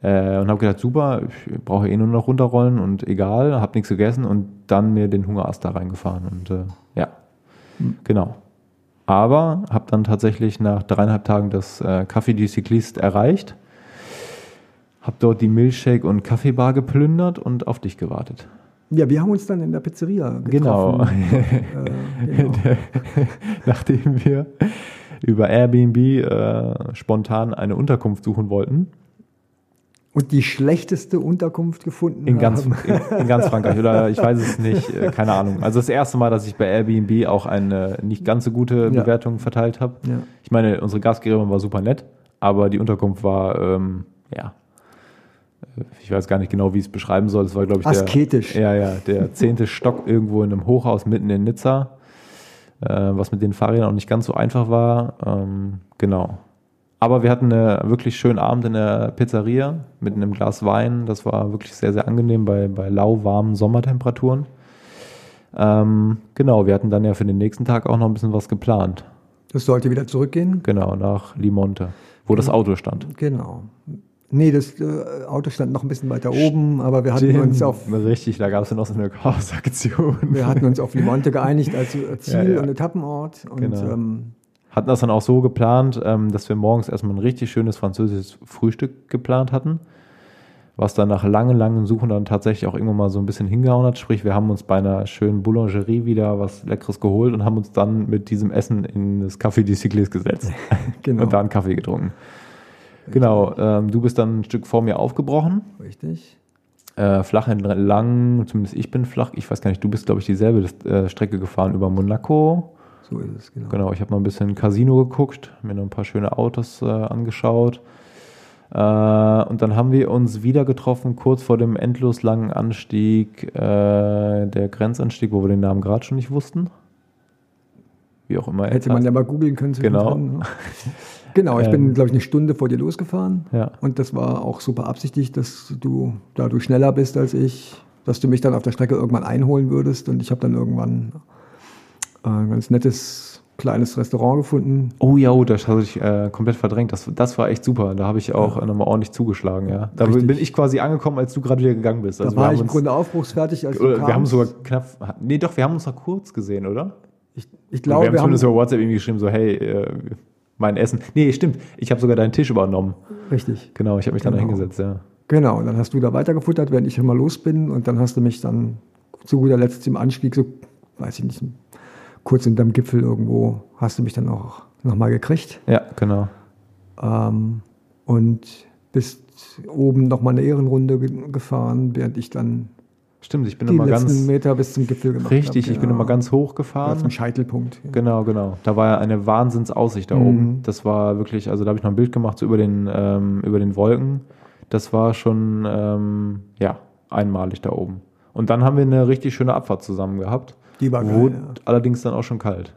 Äh, und habe gedacht, super, ich brauche eh nur noch runterrollen und egal, habe nichts gegessen und dann mir den Hungerast da reingefahren. Und äh, ja, mhm. genau. Aber habe dann tatsächlich nach dreieinhalb Tagen das äh, Café du Cycliste erreicht, habe dort die Milchshake- und Kaffeebar geplündert und auf dich gewartet. Ja, wir haben uns dann in der Pizzeria getroffen. Genau. [laughs] äh, genau. [laughs] Nachdem wir über Airbnb äh, spontan eine Unterkunft suchen wollten, und die schlechteste Unterkunft gefunden in ganz, in, in, ganz Frankreich oder ich weiß es nicht, äh, [laughs] keine Ahnung. Also das erste Mal, dass ich bei Airbnb auch eine nicht ganz so gute Bewertung ja. verteilt habe. Ja. Ich meine, unsere Gastgeberin war super nett, aber die Unterkunft war, ähm, ja, ich weiß gar nicht genau, wie ich es beschreiben soll. Es war, glaube ich, Asketisch. Der, ja, ja, der zehnte Stock irgendwo in einem Hochhaus mitten in Nizza, äh, was mit den Fahrrädern auch nicht ganz so einfach war. Ähm, genau. Aber wir hatten einen wirklich schönen Abend in der Pizzeria mit einem Glas Wein. Das war wirklich sehr, sehr angenehm bei, bei lauwarmen Sommertemperaturen. Ähm, genau, wir hatten dann ja für den nächsten Tag auch noch ein bisschen was geplant. Das sollte wieder zurückgehen? Genau, nach Limonte, wo das Auto stand. Genau. Nee, das äh, Auto stand noch ein bisschen weiter oben, aber wir hatten Stimmt, uns auf. Richtig, da gab es ja noch so eine Chaosaktion. Wir hatten uns auf Limonte geeinigt als Ziel ja, ja. und Etappenort. Und genau. ähm, hatten das dann auch so geplant, ähm, dass wir morgens erstmal ein richtig schönes französisches Frühstück geplant hatten, was dann nach langen, langen Suchen dann tatsächlich auch irgendwann mal so ein bisschen hingehauen hat. Sprich, wir haben uns bei einer schönen Boulangerie wieder was Leckeres geholt und haben uns dann mit diesem Essen in das Café du Cycliste gesetzt [laughs] genau. und da einen Kaffee getrunken. Richtig. Genau, ähm, du bist dann ein Stück vor mir aufgebrochen. Richtig. Äh, flach entlang, zumindest ich bin flach. Ich weiß gar nicht, du bist, glaube ich, dieselbe äh, Strecke gefahren über Monaco. So ist es, genau. Genau, ich habe noch ein bisschen Casino geguckt, mir noch ein paar schöne Autos äh, angeschaut. Äh, und dann haben wir uns wieder getroffen, kurz vor dem endlos langen Anstieg, äh, der Grenzanstieg, wo wir den Namen gerade schon nicht wussten. Wie auch immer. Hätte man ja mal googeln können. Genau. Ne? Genau, ich bin, ähm, glaube ich, eine Stunde vor dir losgefahren. Ja. Und das war auch super absichtlich, dass du dadurch schneller bist als ich, dass du mich dann auf der Strecke irgendwann einholen würdest. Und ich habe dann irgendwann ein ganz nettes kleines Restaurant gefunden. Oh ja, oh, das habe ich äh, komplett verdrängt. Das, das war echt super. Da habe ich auch ja. nochmal ordentlich zugeschlagen. Ja. Da Richtig. bin ich quasi angekommen, als du gerade wieder gegangen bist. Also da war ich im Grunde aufbruchsfertig, als Wir haben sogar knapp, nee doch, wir haben uns noch kurz gesehen, oder? Ich, ich glaube, wir haben wir zumindest haben, über WhatsApp irgendwie geschrieben, so hey, äh, mein Essen. Nee, stimmt. Ich habe sogar deinen Tisch übernommen. Richtig. Genau, ich habe mich genau. dann hingesetzt, ja. Genau, und dann hast du da weitergefuttert, während ich immer los bin. Und dann hast du mich dann zu guter Letzt im Anstieg so, weiß ich nicht, kurz hinterm Gipfel irgendwo hast du mich dann auch nochmal gekriegt. Ja, genau. Ähm, und bist oben nochmal eine Ehrenrunde gefahren, während ich dann Stimmt, ich bin die immer ganz Meter bis zum Gipfel gemacht Richtig, hab, ich bin immer ganz hoch gefahren. Zum Scheitelpunkt. Ja. Genau, genau. Da war ja eine Wahnsinnsaussicht da mhm. oben. Das war wirklich, also da habe ich noch ein Bild gemacht so über den ähm, über den Wolken. Das war schon, ähm, ja, einmalig da oben. Und dann haben wir eine richtig schöne Abfahrt zusammen gehabt. Die war Wurde geil, ja. allerdings dann auch schon kalt.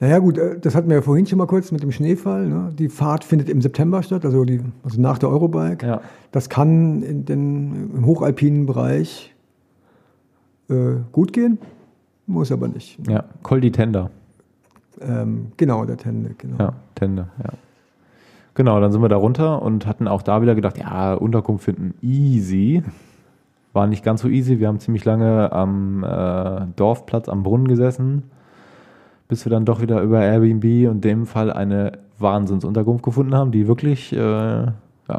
Naja gut, äh, das hatten wir ja vorhin schon mal kurz mit dem Schneefall. Ne? Die Fahrt findet im September statt, also, die, also nach der Eurobike. Ja. Das kann in den, im hochalpinen Bereich äh, gut gehen, muss aber nicht. Ja, Col di Tenda. Ähm, genau, der Tende, genau. Ja, Tende, ja. Genau, dann sind wir da runter und hatten auch da wieder gedacht, ja, Unterkunft finden easy. War nicht ganz so easy. Wir haben ziemlich lange am äh, Dorfplatz am Brunnen gesessen, bis wir dann doch wieder über Airbnb und dem Fall eine Wahnsinnsunterkunft gefunden haben, die wirklich, äh, ja,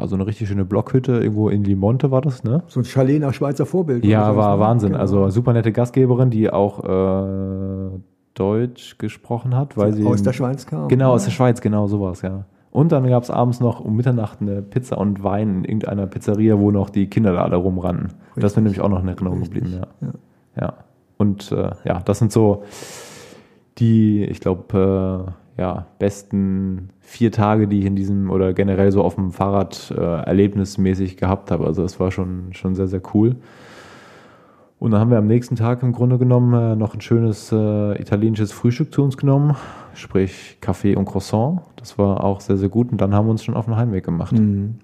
so eine richtig schöne Blockhütte irgendwo in Limonte war das, ne? So ein Chalet nach Schweizer Vorbild. Ja, oder war ne? Wahnsinn. Genau. Also super nette Gastgeberin, die auch äh, Deutsch gesprochen hat, weil sie aus der Schweiz kam. Genau, aus Ja. der Schweiz, genau sowas, ja. Und dann gab es abends noch um Mitternacht eine Pizza und Wein in irgendeiner Pizzeria, wo noch die Kinder da alle rumrannten. Das ist mir nämlich auch noch in Erinnerung Richtig, geblieben, ja. ja. Ja. Und äh, ja, das sind so die, ich glaube, äh, ja, besten vier Tage, die ich in diesem oder generell so auf dem Fahrrad äh, erlebnismäßig gehabt habe. Also es war schon, schon sehr, sehr cool. Und dann haben wir am nächsten Tag im Grunde genommen äh, noch ein schönes äh, italienisches Frühstück zu uns genommen, sprich Kaffee und Croissant. Das war auch sehr, sehr gut. Und dann haben wir uns schon auf den Heimweg gemacht. Mhm.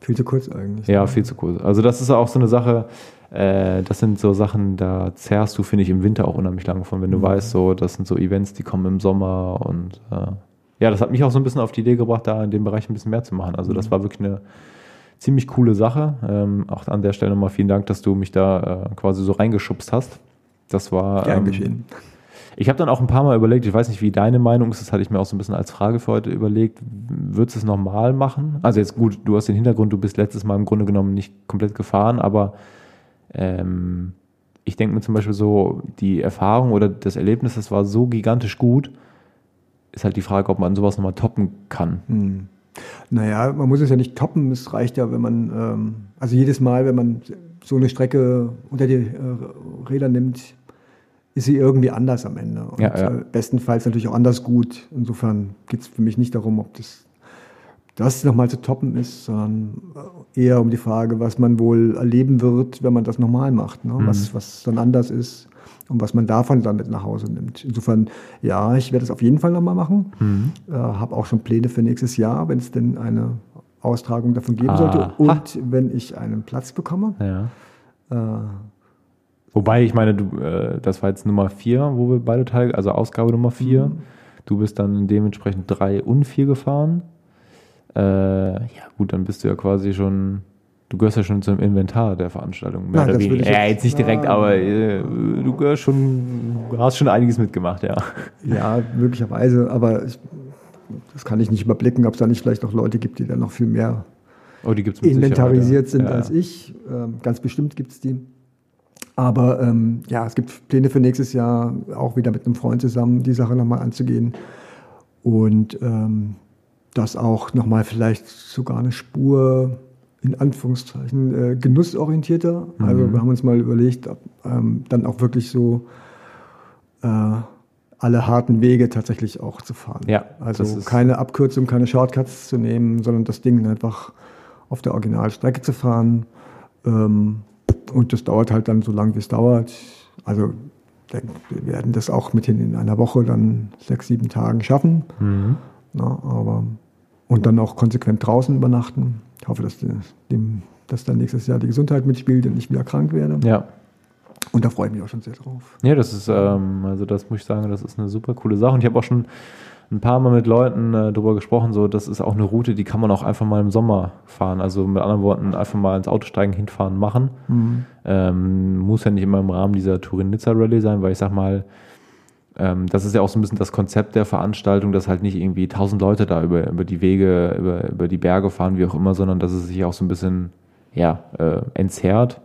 Viel zu kurz eigentlich. Ja, viel zu cool. Also das ist auch so eine Sache, äh, das sind so Sachen, da zehrst du, finde ich, im Winter auch unheimlich lange von, wenn du weißt, so, das sind so Events, die kommen im Sommer und äh, ja, das hat mich auch so ein bisschen auf die Idee gebracht, da in dem Bereich ein bisschen mehr zu machen. Also das war wirklich eine ziemlich coole Sache. Ähm, auch an der Stelle nochmal vielen Dank, dass du mich da äh, quasi so reingeschubst hast. Das war Gern ähm, geschehen. ich habe dann auch ein paar Mal überlegt, ich weiß nicht, wie deine Meinung ist, das hatte ich mir auch so ein bisschen als Frage für heute überlegt. Würdest du es nochmal machen? Also jetzt gut, du hast den Hintergrund, du bist letztes Mal im Grunde genommen nicht komplett gefahren, aber ähm, ich denke mir zum Beispiel so, die Erfahrung oder das Erlebnis, das war so gigantisch gut, ist halt die Frage, ob man sowas nochmal toppen kann. Hm. Naja, man muss es ja nicht toppen. Es reicht ja, wenn man, ähm, also jedes Mal, wenn man so eine Strecke unter die äh, Räder nimmt, ist sie irgendwie anders am Ende. Und Ja, ja. Äh, bestenfalls natürlich auch anders gut. Insofern geht es für mich nicht darum, ob das, das nochmal zu toppen ist, sondern eher um die Frage, was man wohl erleben wird, wenn man das nochmal macht. Ne? Was, was dann anders ist und was man davon dann mit nach Hause nimmt. Insofern, ja, ich werde es auf jeden Fall nochmal machen. Äh, Habe auch schon Pläne für nächstes Jahr, wenn es denn eine Austragung davon geben sollte. Aha. Und wenn ich einen Platz bekomme. Ja. Äh, Wobei, ich meine, du, äh, das war jetzt Nummer vier, wo wir beide teil, also Ausgabe Nummer vier. Du bist dann dementsprechend drei und vier gefahren. Äh, ja, gut, dann bist du ja quasi schon, du gehörst ja schon zum Inventar der Veranstaltung. Mehr Nein, oder das würde ich Ja, jetzt- jetzt nicht direkt, Nein. aber äh, du gehörst schon, hast schon einiges mitgemacht, ja. ja, möglicherweise, aber ich, das kann ich nicht überblicken, ob es da nicht vielleicht noch Leute gibt, die dann noch viel mehr Oh, inventarisiert sind ja. als ich. Ähm, ganz bestimmt gibt es die. Aber ähm, ja, es gibt Pläne für nächstes Jahr, auch wieder mit einem Freund zusammen die Sache nochmal anzugehen. Und ähm, das auch nochmal vielleicht sogar eine Spur, in Anführungszeichen, äh, genussorientierter. Also wir haben uns mal überlegt, ob, ähm, dann auch wirklich so äh, alle harten Wege tatsächlich auch zu fahren. Ja, Also keine Abkürzung, keine Shortcuts zu nehmen, sondern das Ding einfach auf der Originalstrecke zu fahren. Ähm, und das dauert halt dann so lange, wie es dauert. Also wir werden das auch mithin in einer Woche dann sechs, sieben Tagen schaffen. Mhm. Na, aber, und dann auch konsequent draußen übernachten. Ich hoffe, dass, dem, dass dann nächstes Jahr die Gesundheit mitspielt und ich wieder krank werde. Ja. Und da freue ich mich auch schon sehr drauf. Ja, das ist, ähm, also das muss ich sagen, das ist eine super coole Sache. Und ich habe auch schon ein paar Mal mit Leuten äh, darüber gesprochen, so das ist auch eine Route, die kann man auch einfach mal im Sommer fahren. Also mit anderen Worten, einfach mal ins Auto steigen, hinfahren, machen. Ähm, muss ja nicht immer im Rahmen dieser Turin-Nizza-Rallye sein, weil ich sag mal, das ist ja auch so ein bisschen das Konzept der Veranstaltung, dass halt nicht irgendwie tausend Leute da über, über die Wege, über, über die Berge fahren, wie auch immer, sondern dass es sich auch so ein bisschen ja, äh, entzerrt.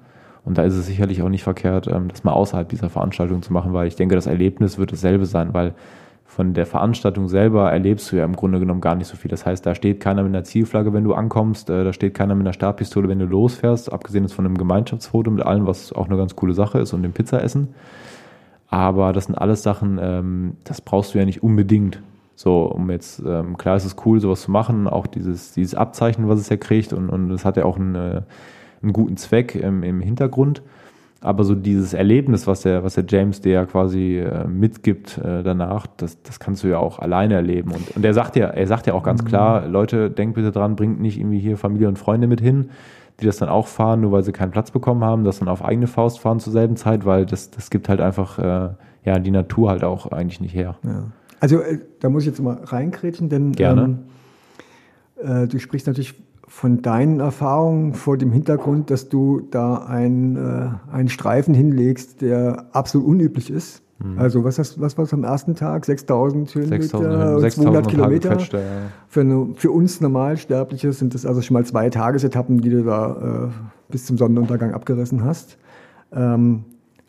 Und da ist es sicherlich auch nicht verkehrt, ähm, das mal außerhalb dieser Veranstaltung zu machen, weil ich denke, das Erlebnis wird dasselbe sein, weil von der Veranstaltung selber erlebst du ja im Grunde genommen gar nicht so viel. Das heißt, da steht keiner mit einer Zielflagge, wenn du ankommst, äh, da steht keiner mit einer Startpistole, wenn du losfährst, abgesehen von einem Gemeinschaftsfoto mit allem, was auch eine ganz coole Sache ist und dem Pizzaessen. Aber das sind alles Sachen, ähm, das brauchst du ja nicht unbedingt. So, um jetzt, ähm, klar ist es cool, sowas zu machen, auch dieses, dieses Abzeichen, was es ja kriegt und, und es hat ja auch eine, einen guten Zweck im, im Hintergrund. Aber so dieses Erlebnis, was der, was der James dir ja quasi äh, mitgibt äh, danach, das, das kannst du ja auch alleine erleben. Und, und er sagt ja, er sagt ja auch ganz mhm. klar, Leute, denkt bitte dran, bringt nicht irgendwie hier Familie und Freunde mit hin, die das dann auch fahren, nur weil sie keinen Platz bekommen haben, das dann auf eigene Faust fahren zur selben Zeit, weil das, das gibt halt einfach äh, ja die Natur halt auch eigentlich nicht her. Ja. Also äh, da muss ich jetzt mal reinkrätschen, denn Gerne. Ähm, äh, du sprichst natürlich von deinen Erfahrungen vor dem Hintergrund, dass du da ein, äh, einen Streifen hinlegst, der absolut unüblich ist. Mhm. Also was, hast, was war es am ersten Tag? 6000 Höhenmeter, 200 Kilometer. Ja. für, eine, für, uns Normalsterbliche sind das also schon mal zwei Tagesetappen, die du da äh, bis zum Sonnenuntergang abgerissen hast. Ähm,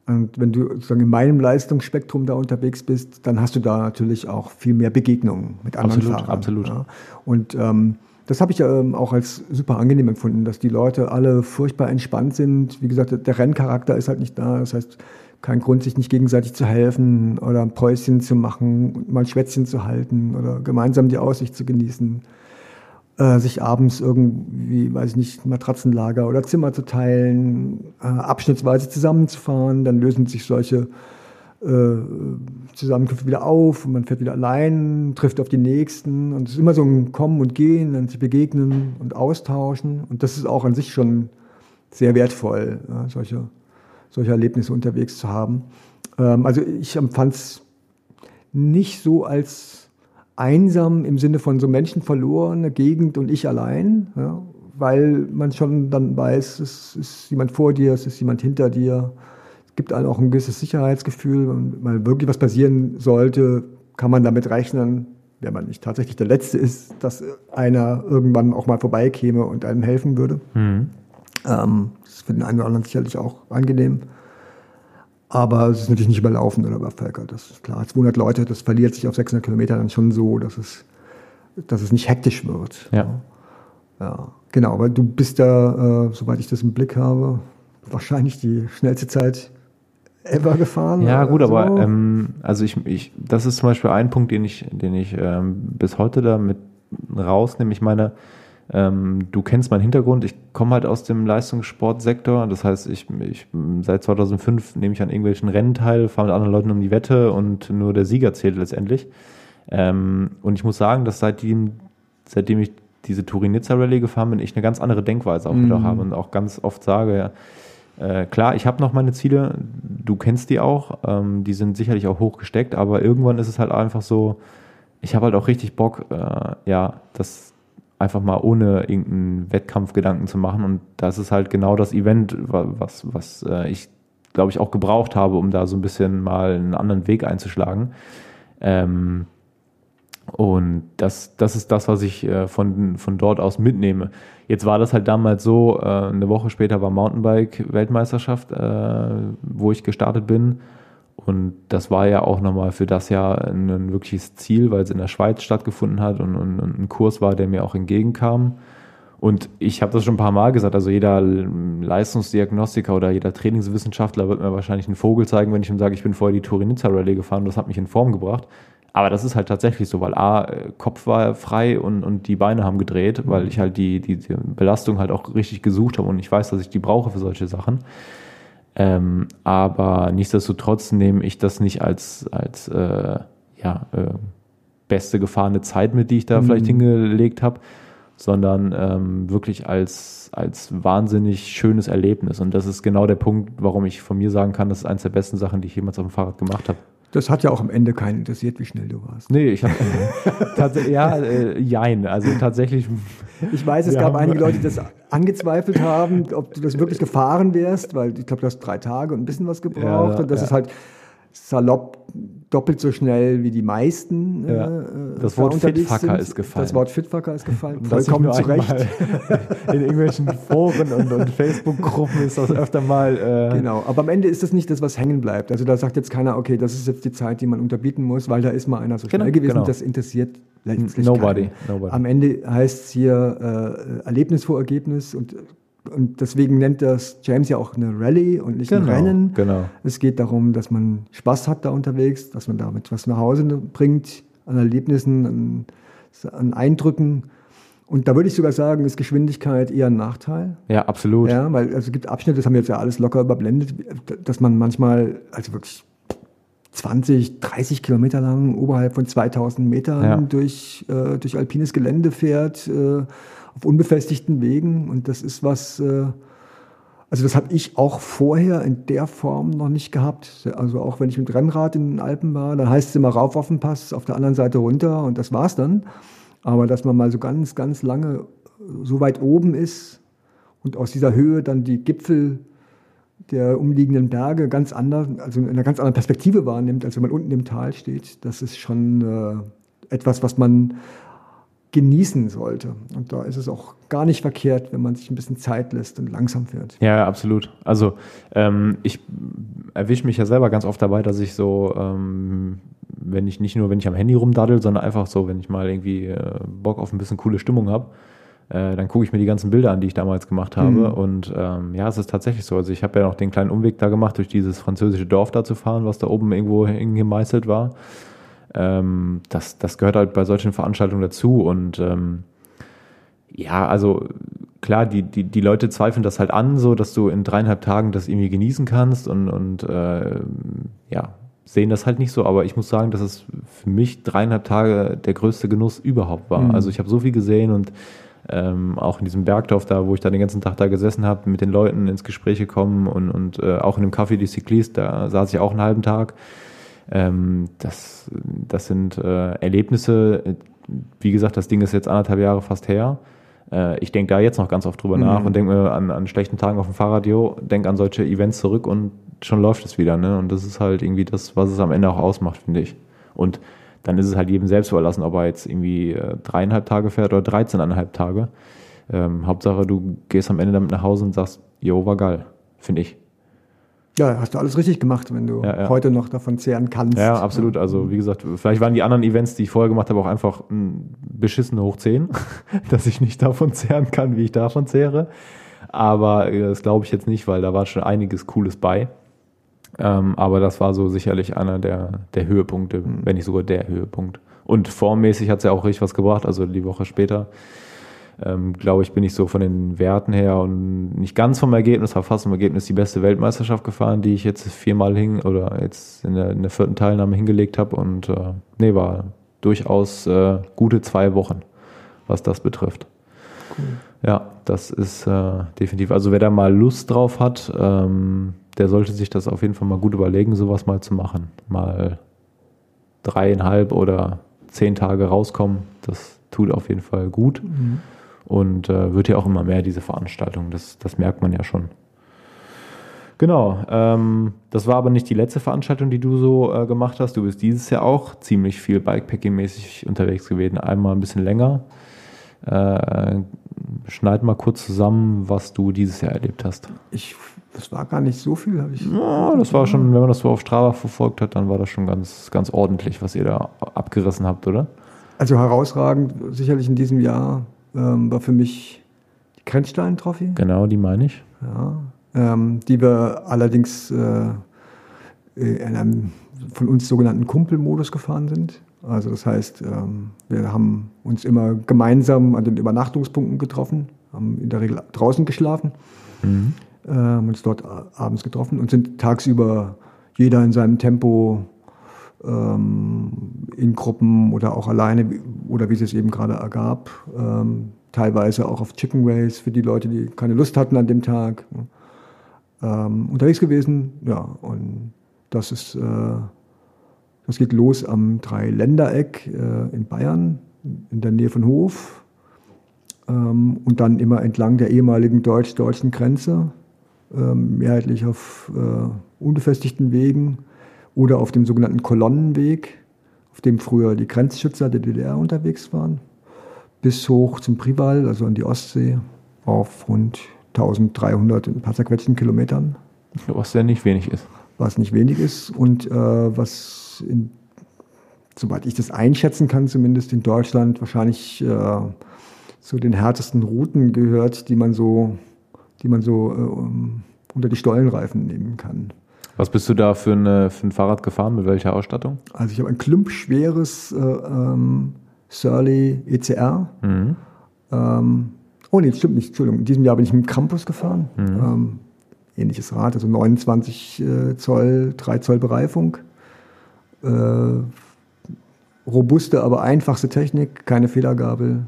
und wenn du sozusagen in meinem Leistungsspektrum da unterwegs bist, dann hast du da natürlich auch viel mehr Begegnungen mit anderen absolut, Fahrern. Absolut. Ja. Und ähm, das habe ich ähm, auch als super angenehm empfunden, dass die Leute alle furchtbar entspannt sind. Wie gesagt, der Renncharakter ist halt nicht da. Das heißt, kein Grund, sich nicht gegenseitig zu helfen oder ein Päuschen zu machen, mal ein Schwätzchen zu halten oder gemeinsam die Aussicht zu genießen. Äh, sich abends irgendwie, weiß ich nicht, Matratzenlager oder Zimmer zu teilen, äh, abschnittsweise zusammenzufahren. Dann lösen sich solche äh, Zusammenkünfte wieder auf und man fährt wieder allein, trifft auf die Nächsten und es ist immer so ein Kommen und Gehen, dann sich begegnen und austauschen und das ist auch an sich schon sehr wertvoll, solche, solche Erlebnisse unterwegs zu haben. Ähm, also ich empfand es nicht so als einsam im Sinne von so Menschen verlorene Gegend und ich allein, ja, weil man schon dann weiß, es ist jemand vor dir, es ist jemand hinter dir gibt einem auch ein gewisses Sicherheitsgefühl. Und mal wirklich was passieren sollte, kann man damit rechnen, wenn man nicht tatsächlich der Letzte ist, dass einer irgendwann auch mal vorbeikäme und einem helfen würde. Mhm. Ähm, ist für den einen oder anderen sicherlich auch angenehm. Aber es ist natürlich nicht überlaufen oder übervölkert. Das ist klar. 200 Leute, das verliert sich auf 600 Kilometer dann schon so, dass es, dass es nicht hektisch wird. Ja. Ja, genau. Aber du bist da, äh, soweit ich das im Blick habe, wahrscheinlich die schnellste Zeit ever gefahren? Ja, gut, so? aber ähm, also ich, ich, das ist zum Beispiel ein Punkt, den ich, den ich ähm, bis heute da mit rausnehme. Ich meine, ähm, du kennst meinen Hintergrund. Ich komme halt aus dem Leistungssportsektor. Das heißt, ich, ich seit 2005 nehme ich an irgendwelchen Rennen teil, fahre mit anderen Leuten um die Wette und nur der Sieger zählt letztendlich. Ähm, und ich muss sagen, dass seitdem, seitdem ich diese Turin-Nizza Rallye gefahren bin, ich eine ganz andere Denkweise auch mhm. wieder habe und auch ganz oft sage, ja, äh, klar, ich habe noch meine Ziele, du kennst die auch, ähm, die sind sicherlich auch hoch gesteckt, aber irgendwann ist es halt einfach so, ich habe halt auch richtig Bock, äh, ja, das einfach mal ohne irgendeinen Wettkampfgedanken zu machen und das ist halt genau das Event, was, was äh, ich glaube ich auch gebraucht habe, um da so ein bisschen mal einen anderen Weg einzuschlagen. Ähm, und das, das ist das, was ich äh, von, von dort aus mitnehme. Jetzt war das halt damals so, äh, eine Woche später war Mountainbike-Weltmeisterschaft, äh, wo ich gestartet bin. Und das war ja auch nochmal für das Jahr ein, ein wirkliches Ziel, weil es in der Schweiz stattgefunden hat und, und, und ein Kurs war, der mir auch entgegenkam. Und ich habe das schon ein paar Mal gesagt, also jeder Leistungsdiagnostiker oder jeder Trainingswissenschaftler wird mir wahrscheinlich einen Vogel zeigen, wenn ich ihm sage, ich bin vorher die Turin-Nizza Rallye gefahren und das hat mich in Form gebracht. Aber das ist halt tatsächlich so, weil A, Kopf war frei und, und die Beine haben gedreht, weil ich halt die, die, die Belastung halt auch richtig gesucht habe und ich weiß, dass ich die brauche für solche Sachen. Ähm, aber nichtsdestotrotz nehme ich das nicht als, als äh, ja, äh, beste gefahrene Zeit mit, die ich da mhm. vielleicht hingelegt habe, sondern ähm, wirklich als, als wahnsinnig schönes Erlebnis. Und das ist genau der Punkt, warum ich von mir sagen kann, das ist eines der besten Sachen, die ich jemals auf dem Fahrrad gemacht habe. Das hat ja auch am Ende keinen interessiert, wie schnell du warst. Nee, ich habe tatsächlich, ja, äh, jein. Also tatsächlich. Ich weiß, es gab einige Leute, die das angezweifelt haben, ob du das wirklich gefahren wärst, weil ich glaube, du hast drei Tage und ein bisschen was gebraucht. Ja, und das ja. ist halt salopp doppelt so schnell wie die meisten. Ja. Äh, das Wort Fitfucker ist gefallen. Das Wort Fitfucker ist gefallen. [laughs] Vollkommen zu Recht. [laughs] in irgendwelchen Foren und, und Facebook-Gruppen ist das öfter mal. Äh genau, aber am Ende ist das nicht das, was hängen bleibt. Also da sagt jetzt keiner, okay, das ist jetzt die Zeit, die man unterbieten muss, weil da ist mal einer so schnell genau, gewesen. Genau. Das interessiert letztlich Nobody. Nobody. Am Ende heißt es hier äh, Erlebnis vor Ergebnis und und deswegen nennt das James ja auch eine Rallye und nicht genau, ein Rennen. Genau. Es geht darum, dass man Spaß hat da unterwegs, dass man damit was nach Hause bringt, an Erlebnissen, an, an Eindrücken. Und da würde ich sogar sagen, ist Geschwindigkeit eher ein Nachteil. Ja, absolut. Ja, weil also es gibt Abschnitte, das haben wir jetzt ja alles locker überblendet, dass man manchmal, also wirklich 20, 30 Kilometer lang oberhalb von 2000 Metern ja. durch, äh, durch alpines Gelände fährt, äh, auf unbefestigten Wegen. Und das ist was, äh, also das habe ich auch vorher in der Form noch nicht gehabt. Also auch wenn ich mit Rennrad in den Alpen war, dann heißt es immer rauf auf den Pass, auf der anderen Seite runter und das war's dann. Aber dass man mal so ganz, ganz lange so weit oben ist und aus dieser Höhe dann die Gipfel der umliegenden Berge ganz anders, also in einer ganz anderen Perspektive wahrnimmt, als wenn man unten im Tal steht, das ist schon äh, etwas, was man genießen sollte. Und da ist es auch gar nicht verkehrt, wenn man sich ein bisschen Zeit lässt und langsam fährt. Ja, absolut. Also ähm, ich erwische mich ja selber ganz oft dabei, dass ich so, ähm, wenn ich nicht nur, wenn ich am Handy rumdaddel, sondern einfach so, wenn ich mal irgendwie äh, Bock auf ein bisschen coole Stimmung habe, äh, dann gucke ich mir die ganzen Bilder an, die ich damals gemacht habe. Mhm. Und ähm, ja, es ist tatsächlich so. Also ich habe ja noch den kleinen Umweg da gemacht, durch dieses französische Dorf da zu fahren, was da oben irgendwo hingemeißelt war ähm, das, das gehört halt bei solchen Veranstaltungen dazu. Und ähm, ja, also klar, die, die, die Leute zweifeln das halt an, so dass du in dreieinhalb Tagen das irgendwie genießen kannst und, und äh, ja, sehen das halt nicht so. Aber ich muss sagen, dass es für mich dreieinhalb Tage der größte Genuss überhaupt war. Mhm. Also ich habe so viel gesehen und ähm, auch in diesem Bergdorf da, wo ich da den ganzen Tag da gesessen habe, mit den Leuten ins Gespräch gekommen und, und äh, auch in dem Café des Cycliste, da saß ich auch einen halben Tag. Ähm, das, das sind äh, Erlebnisse. Wie gesagt, das Ding ist jetzt anderthalb Jahre fast her. Äh, ich denke da jetzt noch ganz oft drüber mhm. nach und denke mir an, an schlechten Tagen auf dem Fahrrad, jo, denke an solche Events zurück und schon läuft es wieder. Ne? Und das ist halt irgendwie das, was es am Ende auch ausmacht, finde ich. Und dann ist es halt jedem selbst überlassen, ob er jetzt irgendwie äh, dreieinhalb Tage fährt oder 13,5 Tage. Ähm, Hauptsache, du gehst am Ende damit nach Hause und sagst, jo, war geil, finde ich. Ja, hast du alles richtig gemacht, wenn du ja, ja. heute noch davon zehren kannst. Ja, absolut. Also wie gesagt, vielleicht waren die anderen Events, die ich vorher gemacht habe, auch einfach ein beschissene hoch 10, [laughs] dass ich nicht davon zehren kann, wie ich davon zehre. Aber äh, das glaube ich jetzt nicht, weil da war schon einiges Cooles bei. Ähm, aber das war so sicherlich einer der, der Höhepunkte, mhm. wenn nicht sogar der Höhepunkt. Und formmäßig hat es ja auch richtig was gebracht, also die Woche später ähm, glaube ich, bin ich so von den Werten her und nicht ganz vom Ergebnis, aber fast vom Ergebnis die beste Weltmeisterschaft gefahren, die ich jetzt viermal hin oder jetzt in der, in der vierten Teilnahme hingelegt habe. Und äh, nee, war durchaus äh, gute zwei Wochen, was das betrifft. Cool. Ja, das ist äh, definitiv. Also wer da mal Lust drauf hat, ähm, der sollte sich das auf jeden Fall mal gut überlegen, sowas mal zu machen. Mal dreieinhalb oder zehn Tage rauskommen, das tut auf jeden Fall gut. Mhm. Und äh, wird ja auch immer mehr, diese Veranstaltung. Das, das merkt man ja schon. Genau. Ähm, das war aber nicht die letzte Veranstaltung, die du so äh, gemacht hast. Du bist dieses Jahr auch ziemlich viel Bikepacking-mäßig unterwegs gewesen. Einmal ein bisschen länger. Äh, schneid mal kurz zusammen, was du dieses Jahr erlebt hast. Ich, das war gar nicht so viel, habe ich. Ja, das war schon, wenn man das so auf Strava verfolgt hat, dann war das schon ganz, ganz ordentlich, was ihr da abgerissen habt, oder? Also herausragend, sicherlich in diesem Jahr ähm, war für mich die Grenzstein-Trophy. Genau, die meine ich. Ja, ähm, die wir allerdings äh, in einem von uns sogenannten Kumpelmodus gefahren sind. Also das heißt, ähm, wir haben uns immer gemeinsam an den Übernachtungspunkten getroffen, haben in der Regel draußen geschlafen, mhm. äh, haben uns dort abends getroffen und sind tagsüber jeder in seinem Tempo ähm, in Gruppen oder auch alleine oder wie es eben gerade ergab. Ähm, teilweise auch auf Chicken Race für die Leute, die keine Lust hatten an dem Tag. Ähm, unterwegs gewesen, ja, und das ist, äh, das geht los am Dreiländereck äh, in Bayern, in der Nähe von Hof. Ähm, und dann immer entlang der ehemaligen deutsch-deutschen Grenze, äh, mehrheitlich auf unbefestigten Wegen oder auf dem sogenannten Kolonnenweg, auf dem früher die Grenzschützer der DDR unterwegs waren, bis hoch zum Prival, also an die Ostsee, auf rund 1300 in ein paar zerquetschten Kilometern. Was ja nicht wenig ist. Was nicht wenig ist und äh, was, in, soweit ich das einschätzen kann, zumindest in Deutschland wahrscheinlich äh, zu den härtesten Routen gehört, die man so, die man so äh, unter die Stollenreifen nehmen kann. Was bist du da für, eine, für ein Fahrrad gefahren? Mit welcher Ausstattung? Also ich habe ein klumpschweres äh, ähm, Surly ECR. Mhm. Ähm, oh nee, stimmt nicht, Entschuldigung. In diesem Jahr bin ich mit dem Campus gefahren. Mhm. Ähm, ähnliches Rad, also 29 äh, Zoll, 3 Zoll Bereifung. Äh, robuste, aber einfachste Technik, keine Federgabel.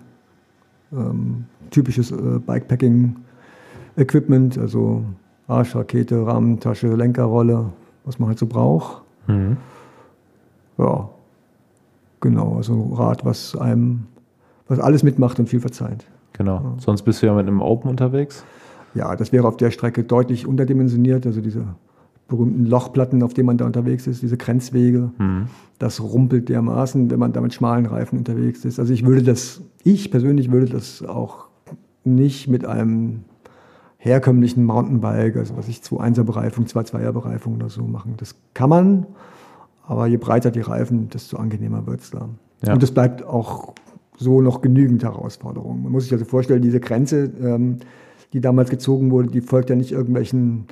Ähm, typisches äh, Bikepacking-Equipment, also Arschrakete, Rahmentasche, Lenkerrolle, was man halt so braucht. Mhm. Ja, genau, also ein Rad, was einem, was alles mitmacht und viel verzeiht. Genau. Ja. Sonst bist du ja mit einem Open unterwegs. Ja, das wäre auf der Strecke deutlich unterdimensioniert. Also diese berühmten Lochplatten, auf denen man da unterwegs ist, diese Grenzwege, mhm. das rumpelt dermaßen, wenn man da mit schmalen Reifen unterwegs ist. Also ich würde das, ich persönlich würde das auch nicht mit einem herkömmlichen Mountainbike, also was ich 2-1er Bereifung, 2-2er Bereifung oder so machen. Das kann man, aber je breiter die Reifen, desto angenehmer wird es da. Ja. Und es bleibt auch so noch genügend Herausforderungen. Man muss sich also vorstellen, diese Grenze, ähm, die damals gezogen wurde, die folgt ja nicht irgendwelchen,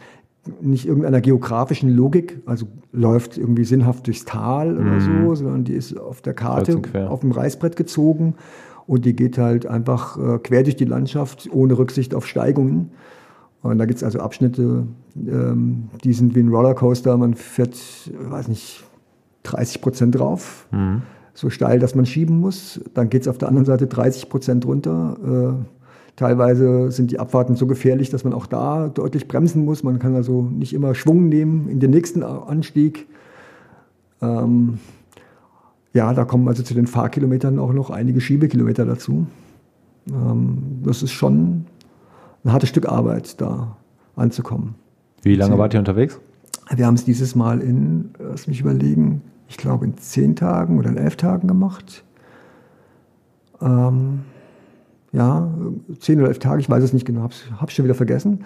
nicht irgendeiner geografischen Logik, also läuft irgendwie sinnhaft durchs Tal mhm. oder so, sondern die ist auf der Karte, auf dem Reißbrett gezogen und die geht halt einfach äh, quer durch die Landschaft ohne Rücksicht auf Steigungen. Und da gibt es also Abschnitte, ähm, die sind wie ein Rollercoaster, man fährt, weiß nicht, 30 Prozent drauf. Mhm. So steil, dass man schieben muss. Dann geht es auf der anderen Seite 30 Prozent runter. Äh, Teilweise sind die Abfahrten so gefährlich, dass man auch da deutlich bremsen muss. Man kann also nicht immer Schwung nehmen in den nächsten Anstieg. Ähm, ja, da kommen also zu den Fahrkilometern auch noch einige Schiebekilometer dazu. Ähm, das ist schon ein hartes Stück Arbeit, da anzukommen. Wie lange wart ihr unterwegs? Wir haben es dieses Mal in, lass mich überlegen, ich glaube in zehn Tagen oder in elf Tagen gemacht. Ähm, ja, zehn oder elf Tage, ich weiß es nicht genau, habe es schon wieder vergessen.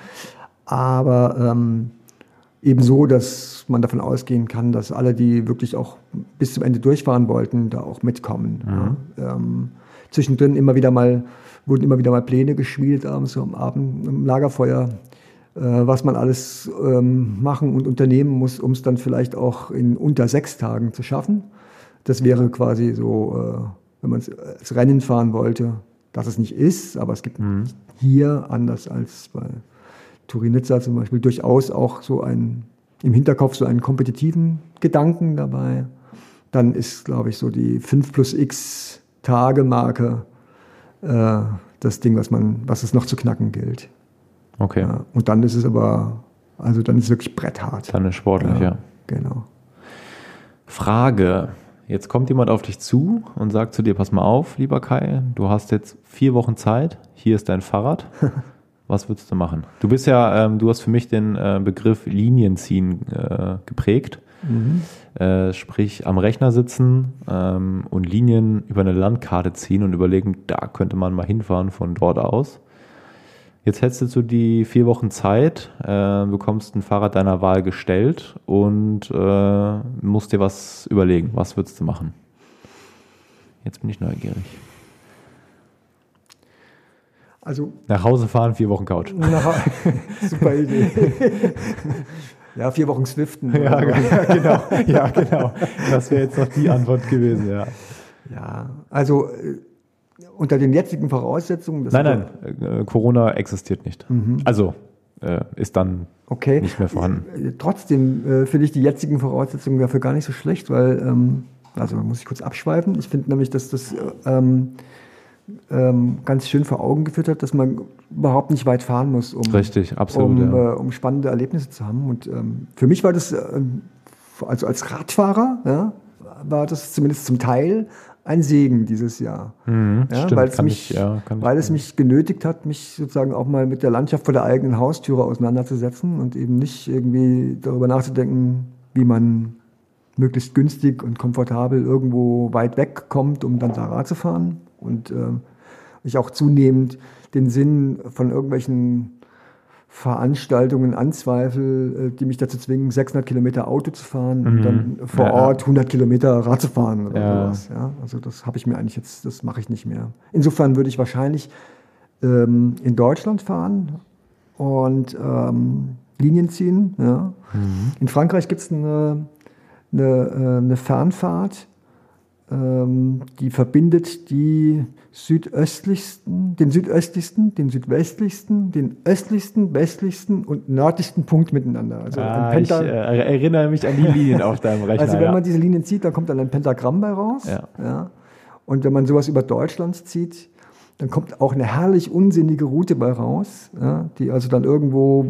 Aber ähm, eben so, dass man davon ausgehen kann, dass alle, die wirklich auch bis zum Ende durchfahren wollten, da auch mitkommen. Mhm. Ja. Ähm, zwischendrin immer wieder mal, wurden immer wieder mal Pläne geschmiedet, abends am Abend im Lagerfeuer, äh, was man alles ähm, machen und unternehmen muss, um es dann vielleicht auch in unter sechs Tagen zu schaffen. Das wäre quasi so, äh, wenn man es Rennen fahren wollte, dass es nicht ist, aber es gibt mhm. hier, anders als bei Turin-Nizza zum Beispiel, durchaus auch so ein, im Hinterkopf so einen kompetitiven Gedanken dabei. Dann ist, glaube ich, so die 5 plus x Tage-Marke äh, das Ding, was, man, was es noch zu knacken gilt. Okay. Ja, und dann ist es aber, also dann ist es wirklich bretthart. Dann ist sportlich, ja. ja. Genau. Frage. Jetzt kommt jemand auf dich zu und sagt zu dir, pass mal auf, lieber Kai, du hast jetzt vier Wochen Zeit, hier ist dein Fahrrad. [laughs] Was würdest du machen? Du bist ja, ähm, du hast für mich den äh, Begriff Linien ziehen äh, geprägt. Mhm. Äh, sprich, am Rechner sitzen ähm, und Linien über eine Landkarte ziehen und überlegen, da könnte man mal hinfahren von dort aus. Jetzt hättest du die vier Wochen Zeit, äh, bekommst ein Fahrrad deiner Wahl gestellt und äh, musst dir was überlegen. Was würdest du machen? Jetzt bin ich neugierig. Also nach Hause fahren, vier Wochen Couch. Nach, [laughs] super Idee. [laughs] ja, vier Wochen Swiften. [laughs] Ja, [laughs] ja, genau. Ja, genau. Das wäre jetzt noch die Antwort gewesen, ja. Ja, also äh, unter den jetzigen Voraussetzungen. nein, nein, äh, Corona existiert nicht. Mhm. Also äh, ist dann okay. nicht mehr vorhanden. Äh, trotzdem äh, finde ich die jetzigen Voraussetzungen dafür gar nicht so schlecht, weil, ähm, also muss ich kurz abschweifen. Ich finde nämlich, dass das ähm, ähm, ganz schön vor Augen geführt hat, dass man überhaupt nicht weit fahren muss, um, Richtig, absolut, um, ja. äh, um spannende Erlebnisse zu haben. Und ähm, für mich war das, äh, also als Radfahrer, ja, war das zumindest zum Teil ein Segen dieses Jahr. Mhm, ja, stimmt, weil es, mich, ich, ja, weil es mich genötigt hat, mich sozusagen auch mal mit der Landschaft vor der eigenen Haustüre auseinanderzusetzen und eben nicht irgendwie darüber nachzudenken, wie man möglichst günstig und komfortabel irgendwo weit weg kommt, um dann da Rad zu fahren. Und äh, ich auch zunehmend den Sinn von irgendwelchen Veranstaltungen anzweifle, äh, die mich dazu zwingen, 600 Kilometer Auto zu fahren mhm. und dann vor ja. Ort 100 Kilometer Rad zu fahren oder ja. sowas. Ja, also das habe ich mir eigentlich jetzt, das mache ich nicht mehr. Insofern würde ich wahrscheinlich ähm, in Deutschland fahren und ähm, Linien ziehen. Ja. Mhm. In Frankreich gibt es eine, eine, äh, eine Fernfahrt, die verbindet die südöstlichsten, den südöstlichsten, den südwestlichsten, den östlichsten, westlichsten und nördlichsten Punkt miteinander. Also ah, ich äh, erinnere mich an die Linien auf deinem [laughs] Rechner. Also wenn ja. man diese Linien zieht, dann kommt dann ein Pentagramm bei raus. Ja. ja. Und wenn man sowas über Deutschland zieht, dann kommt auch eine herrlich unsinnige Route bei raus, ja, die also dann irgendwo,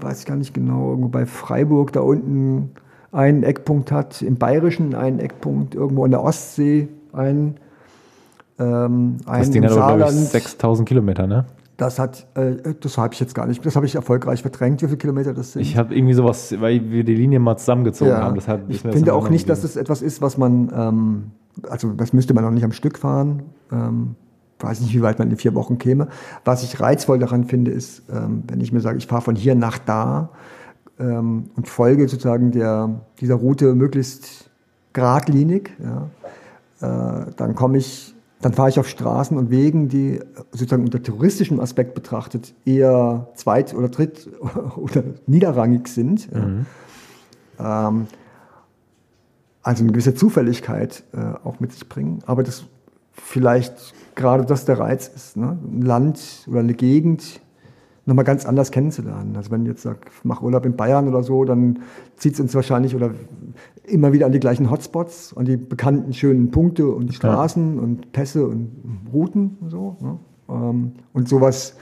weiß ich gar nicht genau, irgendwo bei Freiburg da unten einen Eckpunkt hat, im Bayerischen einen Eckpunkt, irgendwo in der Ostsee einen ähm, das Ding hat aber, glaube ich, 6000 Kilometer, ne? Das hat, äh, das habe ich jetzt gar nicht, das habe ich erfolgreich verdrängt, wie viele Kilometer das sind. Ich habe irgendwie sowas, weil wir die Linie mal zusammengezogen ja, haben. Deshalb ich finde auch nicht, dass es das etwas ist, was man, ähm, also das müsste man auch nicht am Stück fahren. Ähm, weiß nicht, wie weit man in vier Wochen käme. Was ich reizvoll daran finde, ist, ähm, wenn ich mir sage, ich fahre von hier nach da ähm, und folge sozusagen der, dieser Route möglichst geradlinig, ja, äh, dann komme ich dann fahre ich auf Straßen und Wegen, die sozusagen unter touristischem Aspekt betrachtet eher zweit- oder dritt- [laughs] oder niederrangig sind. Mhm. Ähm, also eine gewisse Zufälligkeit äh, auch mit sich bringen. Aber das vielleicht gerade das der Reiz ist, ne? ein Land oder eine Gegend nochmal ganz anders kennenzulernen. Also wenn ich jetzt sage, mach Urlaub in Bayern oder so, dann zieht es uns wahrscheinlich oder immer wieder an die gleichen Hotspots, an die bekannten schönen Punkte und Straßen ja. und Pässe und Routen und so. Ne? Ähm, und sowas,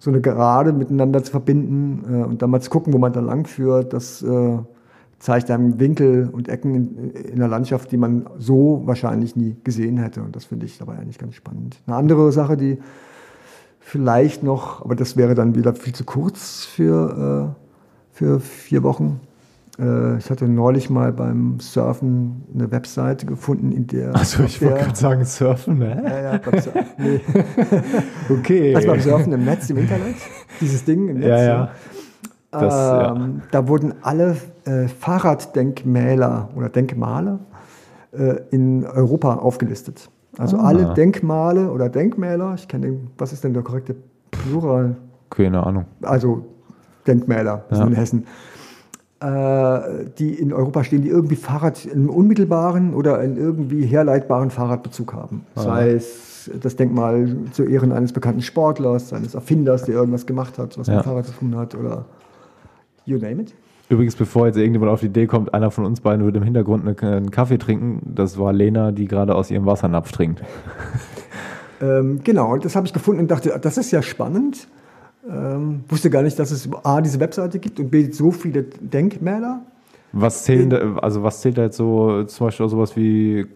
so eine Gerade miteinander zu verbinden äh, und dann mal zu gucken, wo man da lang führt, das äh, zeigt einem Winkel und Ecken in, in der Landschaft, die man so wahrscheinlich nie gesehen hätte. Und das finde ich dabei eigentlich ganz spannend. Eine andere Sache, die vielleicht noch, aber das wäre dann wieder viel zu kurz für, äh, für vier Wochen. Äh, ich hatte neulich mal beim Surfen eine Webseite gefunden, in der. Also ich wollte gerade sagen, Surfen, ne? Ja, ja, beim Surfen. [laughs] Nee. okay. Also beim Surfen im Netz, im Internet. Dieses Ding im Netz. Ja, ja. Das, ähm, ja. Da wurden alle äh, Fahrraddenkmäler oder Denkmale äh, in Europa aufgelistet. Also ah. alle Denkmale oder Denkmäler, ich kenne den, was ist denn der korrekte Plural? Keine Ahnung. Also Denkmäler ja. in Hessen, äh, die in Europa stehen, die irgendwie Fahrrad, einen unmittelbaren oder einen irgendwie herleitbaren Fahrradbezug haben. Ah. Sei es das Denkmal zu Ehren eines bekannten Sportlers, eines Erfinders, der irgendwas gemacht hat, was ja. mit Fahrrad zu tun hat oder you name it. Übrigens, bevor jetzt irgendjemand auf die Idee kommt, einer von uns beiden würde im Hintergrund einen Kaffee trinken, das war Lena, die gerade aus ihrem Wassernapf trinkt. [laughs] ähm, genau, das habe ich gefunden und dachte, das ist ja spannend. Ähm, wusste gar nicht, dass es A, diese Webseite gibt und B, so viele Denkmäler. Was zählen da, also was zählt da jetzt so, zum Beispiel auch sowas wie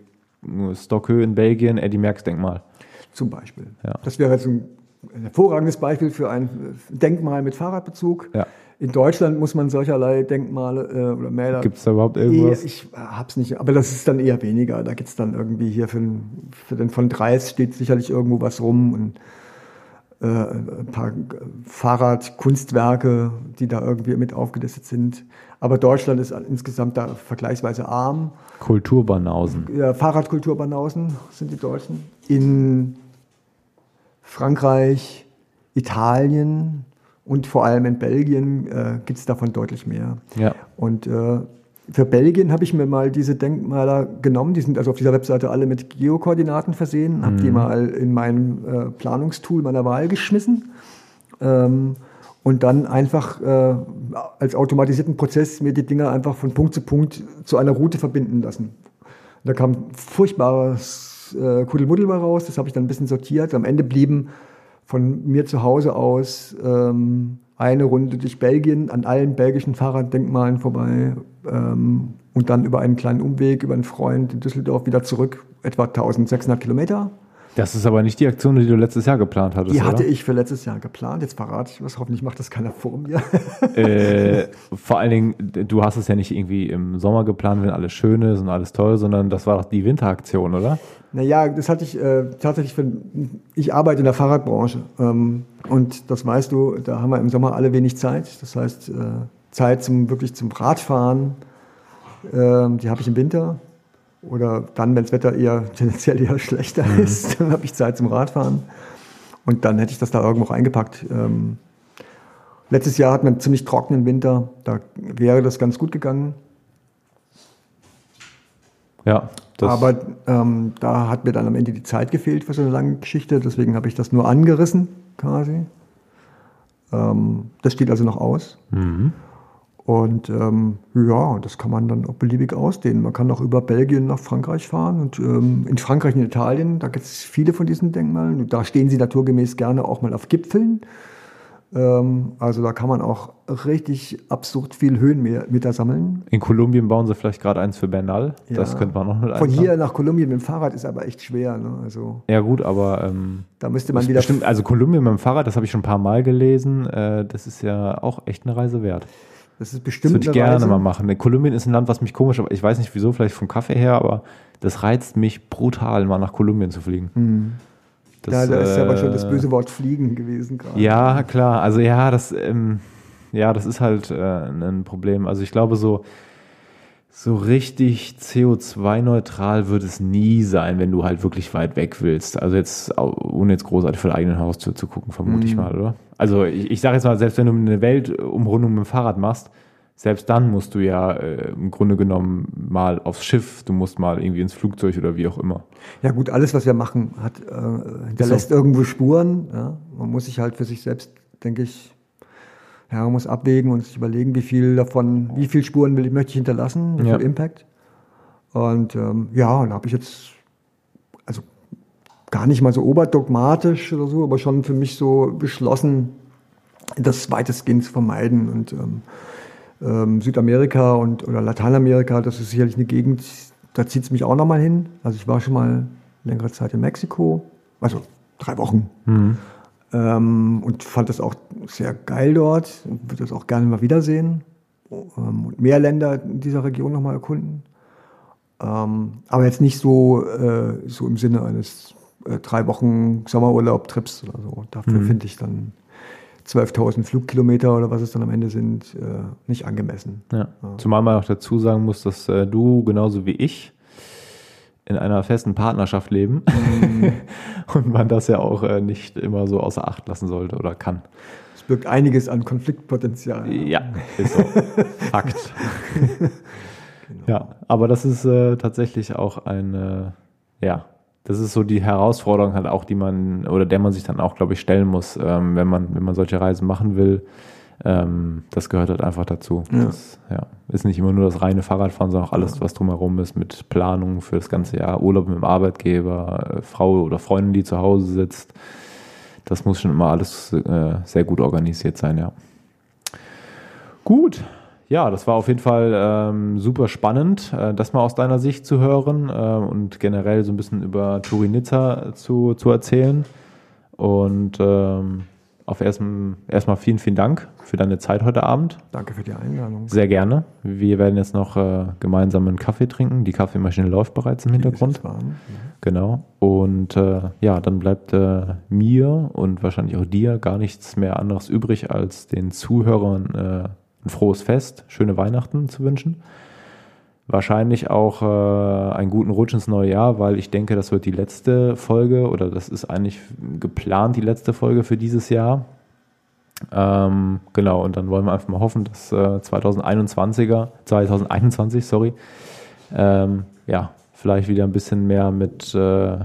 Stockhö in Belgien, Eddie Merckx Denkmal? Zum Beispiel. Ja. Das wäre jetzt ein hervorragendes Beispiel für ein Denkmal mit Fahrradbezug. Ja. In Deutschland muss man solcherlei Denkmale äh, oder Mäler. Gibt es da überhaupt irgendwas? Ich hab's nicht, aber das ist dann eher weniger. Da gibt es dann irgendwie hier für den, für den von Dreis steht sicherlich irgendwo was rum und äh, ein paar Fahrradkunstwerke, die da irgendwie mit aufgelistet sind. Aber Deutschland ist insgesamt da vergleichsweise arm. Kulturbanausen. Ja, Fahrradkulturbanausen sind die Deutschen. In Frankreich, Italien, und vor allem in Belgien äh, gibt es davon deutlich mehr. Ja. Und äh, für Belgien habe ich mir mal diese Denkmaler genommen. Die sind also auf dieser Webseite alle mit Geokoordinaten versehen. Mhm. Habe die mal in mein äh, Planungstool meiner Wahl geschmissen. Ähm, und dann einfach äh, als automatisierten Prozess mir die Dinger einfach von Punkt zu Punkt zu einer Route verbinden lassen. Da kam furchtbares äh, Kuddelmuddel raus. Das habe ich dann ein bisschen sortiert. Am Ende blieben von mir zu Hause aus ähm, eine Runde durch Belgien an allen belgischen Fahrraddenkmalen vorbei ähm, und dann über einen kleinen Umweg über einen Freund in Düsseldorf wieder zurück, etwa 1600 Kilometer. Das ist aber nicht die Aktion, die du letztes Jahr geplant hattest. Die hatte oder? ich für letztes Jahr geplant. Jetzt verrate ich was. Hoffentlich macht das keiner vor mir. [laughs] Äh, vor allen Dingen, du hast es ja nicht irgendwie im Sommer geplant, wenn alles schön ist und alles toll, sondern das war doch die Winteraktion, oder? Naja, das hatte ich äh, tatsächlich für. Ich arbeite in der Fahrradbranche. Ähm, und das weißt du, da haben wir im Sommer alle wenig Zeit. Das heißt, äh, Zeit zum wirklich zum Radfahren, äh, die habe ich im Winter. Oder dann, wenn das Wetter eher [laughs] tendenziell eher schlechter mhm. ist, dann habe ich Zeit zum Radfahren. Und dann hätte ich das da irgendwo reingepackt. Ähm, Letztes Jahr hatten wir einen ziemlich trockenen Winter, da wäre das ganz gut gegangen. Ja. Aber ähm, da hat mir dann am Ende die Zeit gefehlt für so eine lange Geschichte, deswegen habe ich das nur angerissen quasi. Ähm, das steht also noch aus. Mhm. Und ähm, ja, das kann man dann auch beliebig ausdehnen. Man kann auch über Belgien nach Frankreich fahren und ähm, in Frankreich und Italien, da gibt es viele von diesen Denkmalen. Und da stehen sie naturgemäß gerne auch mal auf Gipfeln. Ähm, also da kann man auch richtig absurd viel Höhenmeter sammeln. In Kolumbien bauen sie vielleicht gerade eins für Bernal. Ja. Das könnte man noch mit Von hier nach Kolumbien mit dem Fahrrad ist aber echt schwer. Ne? Also ja gut, aber ähm, da müsste man wieder. Bestimmt, also Kolumbien mit dem Fahrrad, das habe ich schon ein paar Mal gelesen. Äh, das ist ja auch echt eine Reise wert. Das ist bestimmt. Das würde ich gerne Reise. mal machen. Kolumbien ist ein Land, was mich komisch, aber ich weiß nicht wieso, vielleicht vom Kaffee her, aber das reizt mich brutal, mal nach Kolumbien zu fliegen. Mhm. Das, ja, da ist ja aber schon das äh, böse Wort Fliegen gewesen gerade. Ja, klar. Also ja, das, ähm, ja, das ist halt äh, ein Problem. Also ich glaube so, so richtig CO2-neutral wird es nie sein, wenn du halt wirklich weit weg willst. Also jetzt, ohne jetzt großartig vor der eigenen Haustür zu gucken, vermute mhm. ich mal, oder? Also ich, ich sage jetzt mal, selbst wenn du eine Weltumrundung mit dem Fahrrad machst, selbst dann musst du ja äh, im Grunde genommen mal aufs Schiff, du musst mal irgendwie ins Flugzeug oder wie auch immer. Ja gut, alles, was wir machen, hat, äh, hinterlässt so. irgendwo Spuren. Ja? Man muss sich halt für sich selbst, denke ich, ja, man muss abwägen und sich überlegen, wie viel davon, wie viel Spuren will, möchte ich hinterlassen, wie ja. viel Impact. Und ähm, ja, da habe ich jetzt, also gar nicht mal so oberdogmatisch oder so, aber schon für mich so beschlossen, das weitestgehend zu vermeiden. Und ähm, ähm, Südamerika und oder Lateinamerika, das ist sicherlich eine Gegend, da zieht es mich auch nochmal hin. Also ich war schon mal längere Zeit in Mexiko, also drei Wochen. Mhm. Ähm, und fand das auch sehr geil dort und würde das auch gerne mal wiedersehen. Ähm, und mehr Länder in dieser Region nochmal erkunden. Ähm, aber jetzt nicht so, äh, so im Sinne eines äh, drei Wochen Sommerurlaub-Trips oder so. Dafür mhm. finde ich dann 12.000 Flugkilometer oder was es dann am Ende sind, äh, nicht angemessen. Ja. Ja. Zumal man auch dazu sagen muss, dass äh, du genauso wie ich in einer festen Partnerschaft leben mhm. [laughs] und man das ja auch äh, nicht immer so außer Acht lassen sollte oder kann. Es birgt einiges an Konfliktpotenzial. Ja, ist so. Fakt. genau. [laughs] [laughs] Ja, aber das ist äh, tatsächlich auch eine, ja, das ist so die Herausforderung halt auch, die man oder der man sich dann auch, glaube ich, stellen muss, ähm, wenn man wenn man solche Reisen machen will. Ähm, das gehört halt einfach dazu. Ja. Das ja, ist nicht immer nur das reine Fahrradfahren, sondern auch alles, was drumherum ist mit Planung für das ganze Jahr, Urlaub mit dem Arbeitgeber, äh, Frau oder Freundin, die zu Hause sitzt. Das muss schon immer alles äh, sehr gut organisiert sein, ja. Gut, ja, das war auf jeden Fall ähm, super spannend, äh, das mal aus deiner Sicht zu hören äh, und generell so ein bisschen über Turinizza zu, zu erzählen. Und ähm, auf erstmal, erstmal vielen, vielen Dank für deine Zeit heute Abend. Danke für die Einladung. Sehr gerne. Wir werden jetzt noch äh, gemeinsam einen Kaffee trinken. Die Kaffeemaschine läuft bereits im Hintergrund. Warm. Mhm. Genau. Und äh, ja, dann bleibt äh, mir und wahrscheinlich auch dir gar nichts mehr anderes übrig, als den Zuhörern äh, ein frohes Fest, schöne Weihnachten zu wünschen. Wahrscheinlich auch äh, einen guten Rutsch ins neue Jahr, weil ich denke, das wird die letzte Folge oder das ist eigentlich geplant die letzte Folge für dieses Jahr. Ähm, genau, und dann wollen wir einfach mal hoffen, dass äh, 2021er, 2021, sorry, ähm, ja, vielleicht wieder ein bisschen mehr mit äh,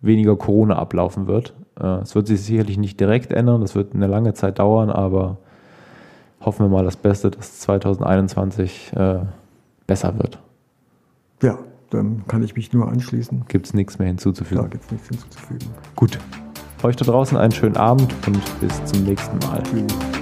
weniger Corona ablaufen wird. Äh, es wird sich sicherlich nicht direkt ändern, das wird eine lange Zeit dauern, aber hoffen wir mal das Beste, dass 2021 äh, besser wird. Ja, dann kann ich mich nur anschließen. Gibt es nichts mehr hinzuzufügen? Da gibt es nichts hinzuzufügen. Gut. Euch da draußen einen schönen Abend und bis zum nächsten Mal. Tschüss.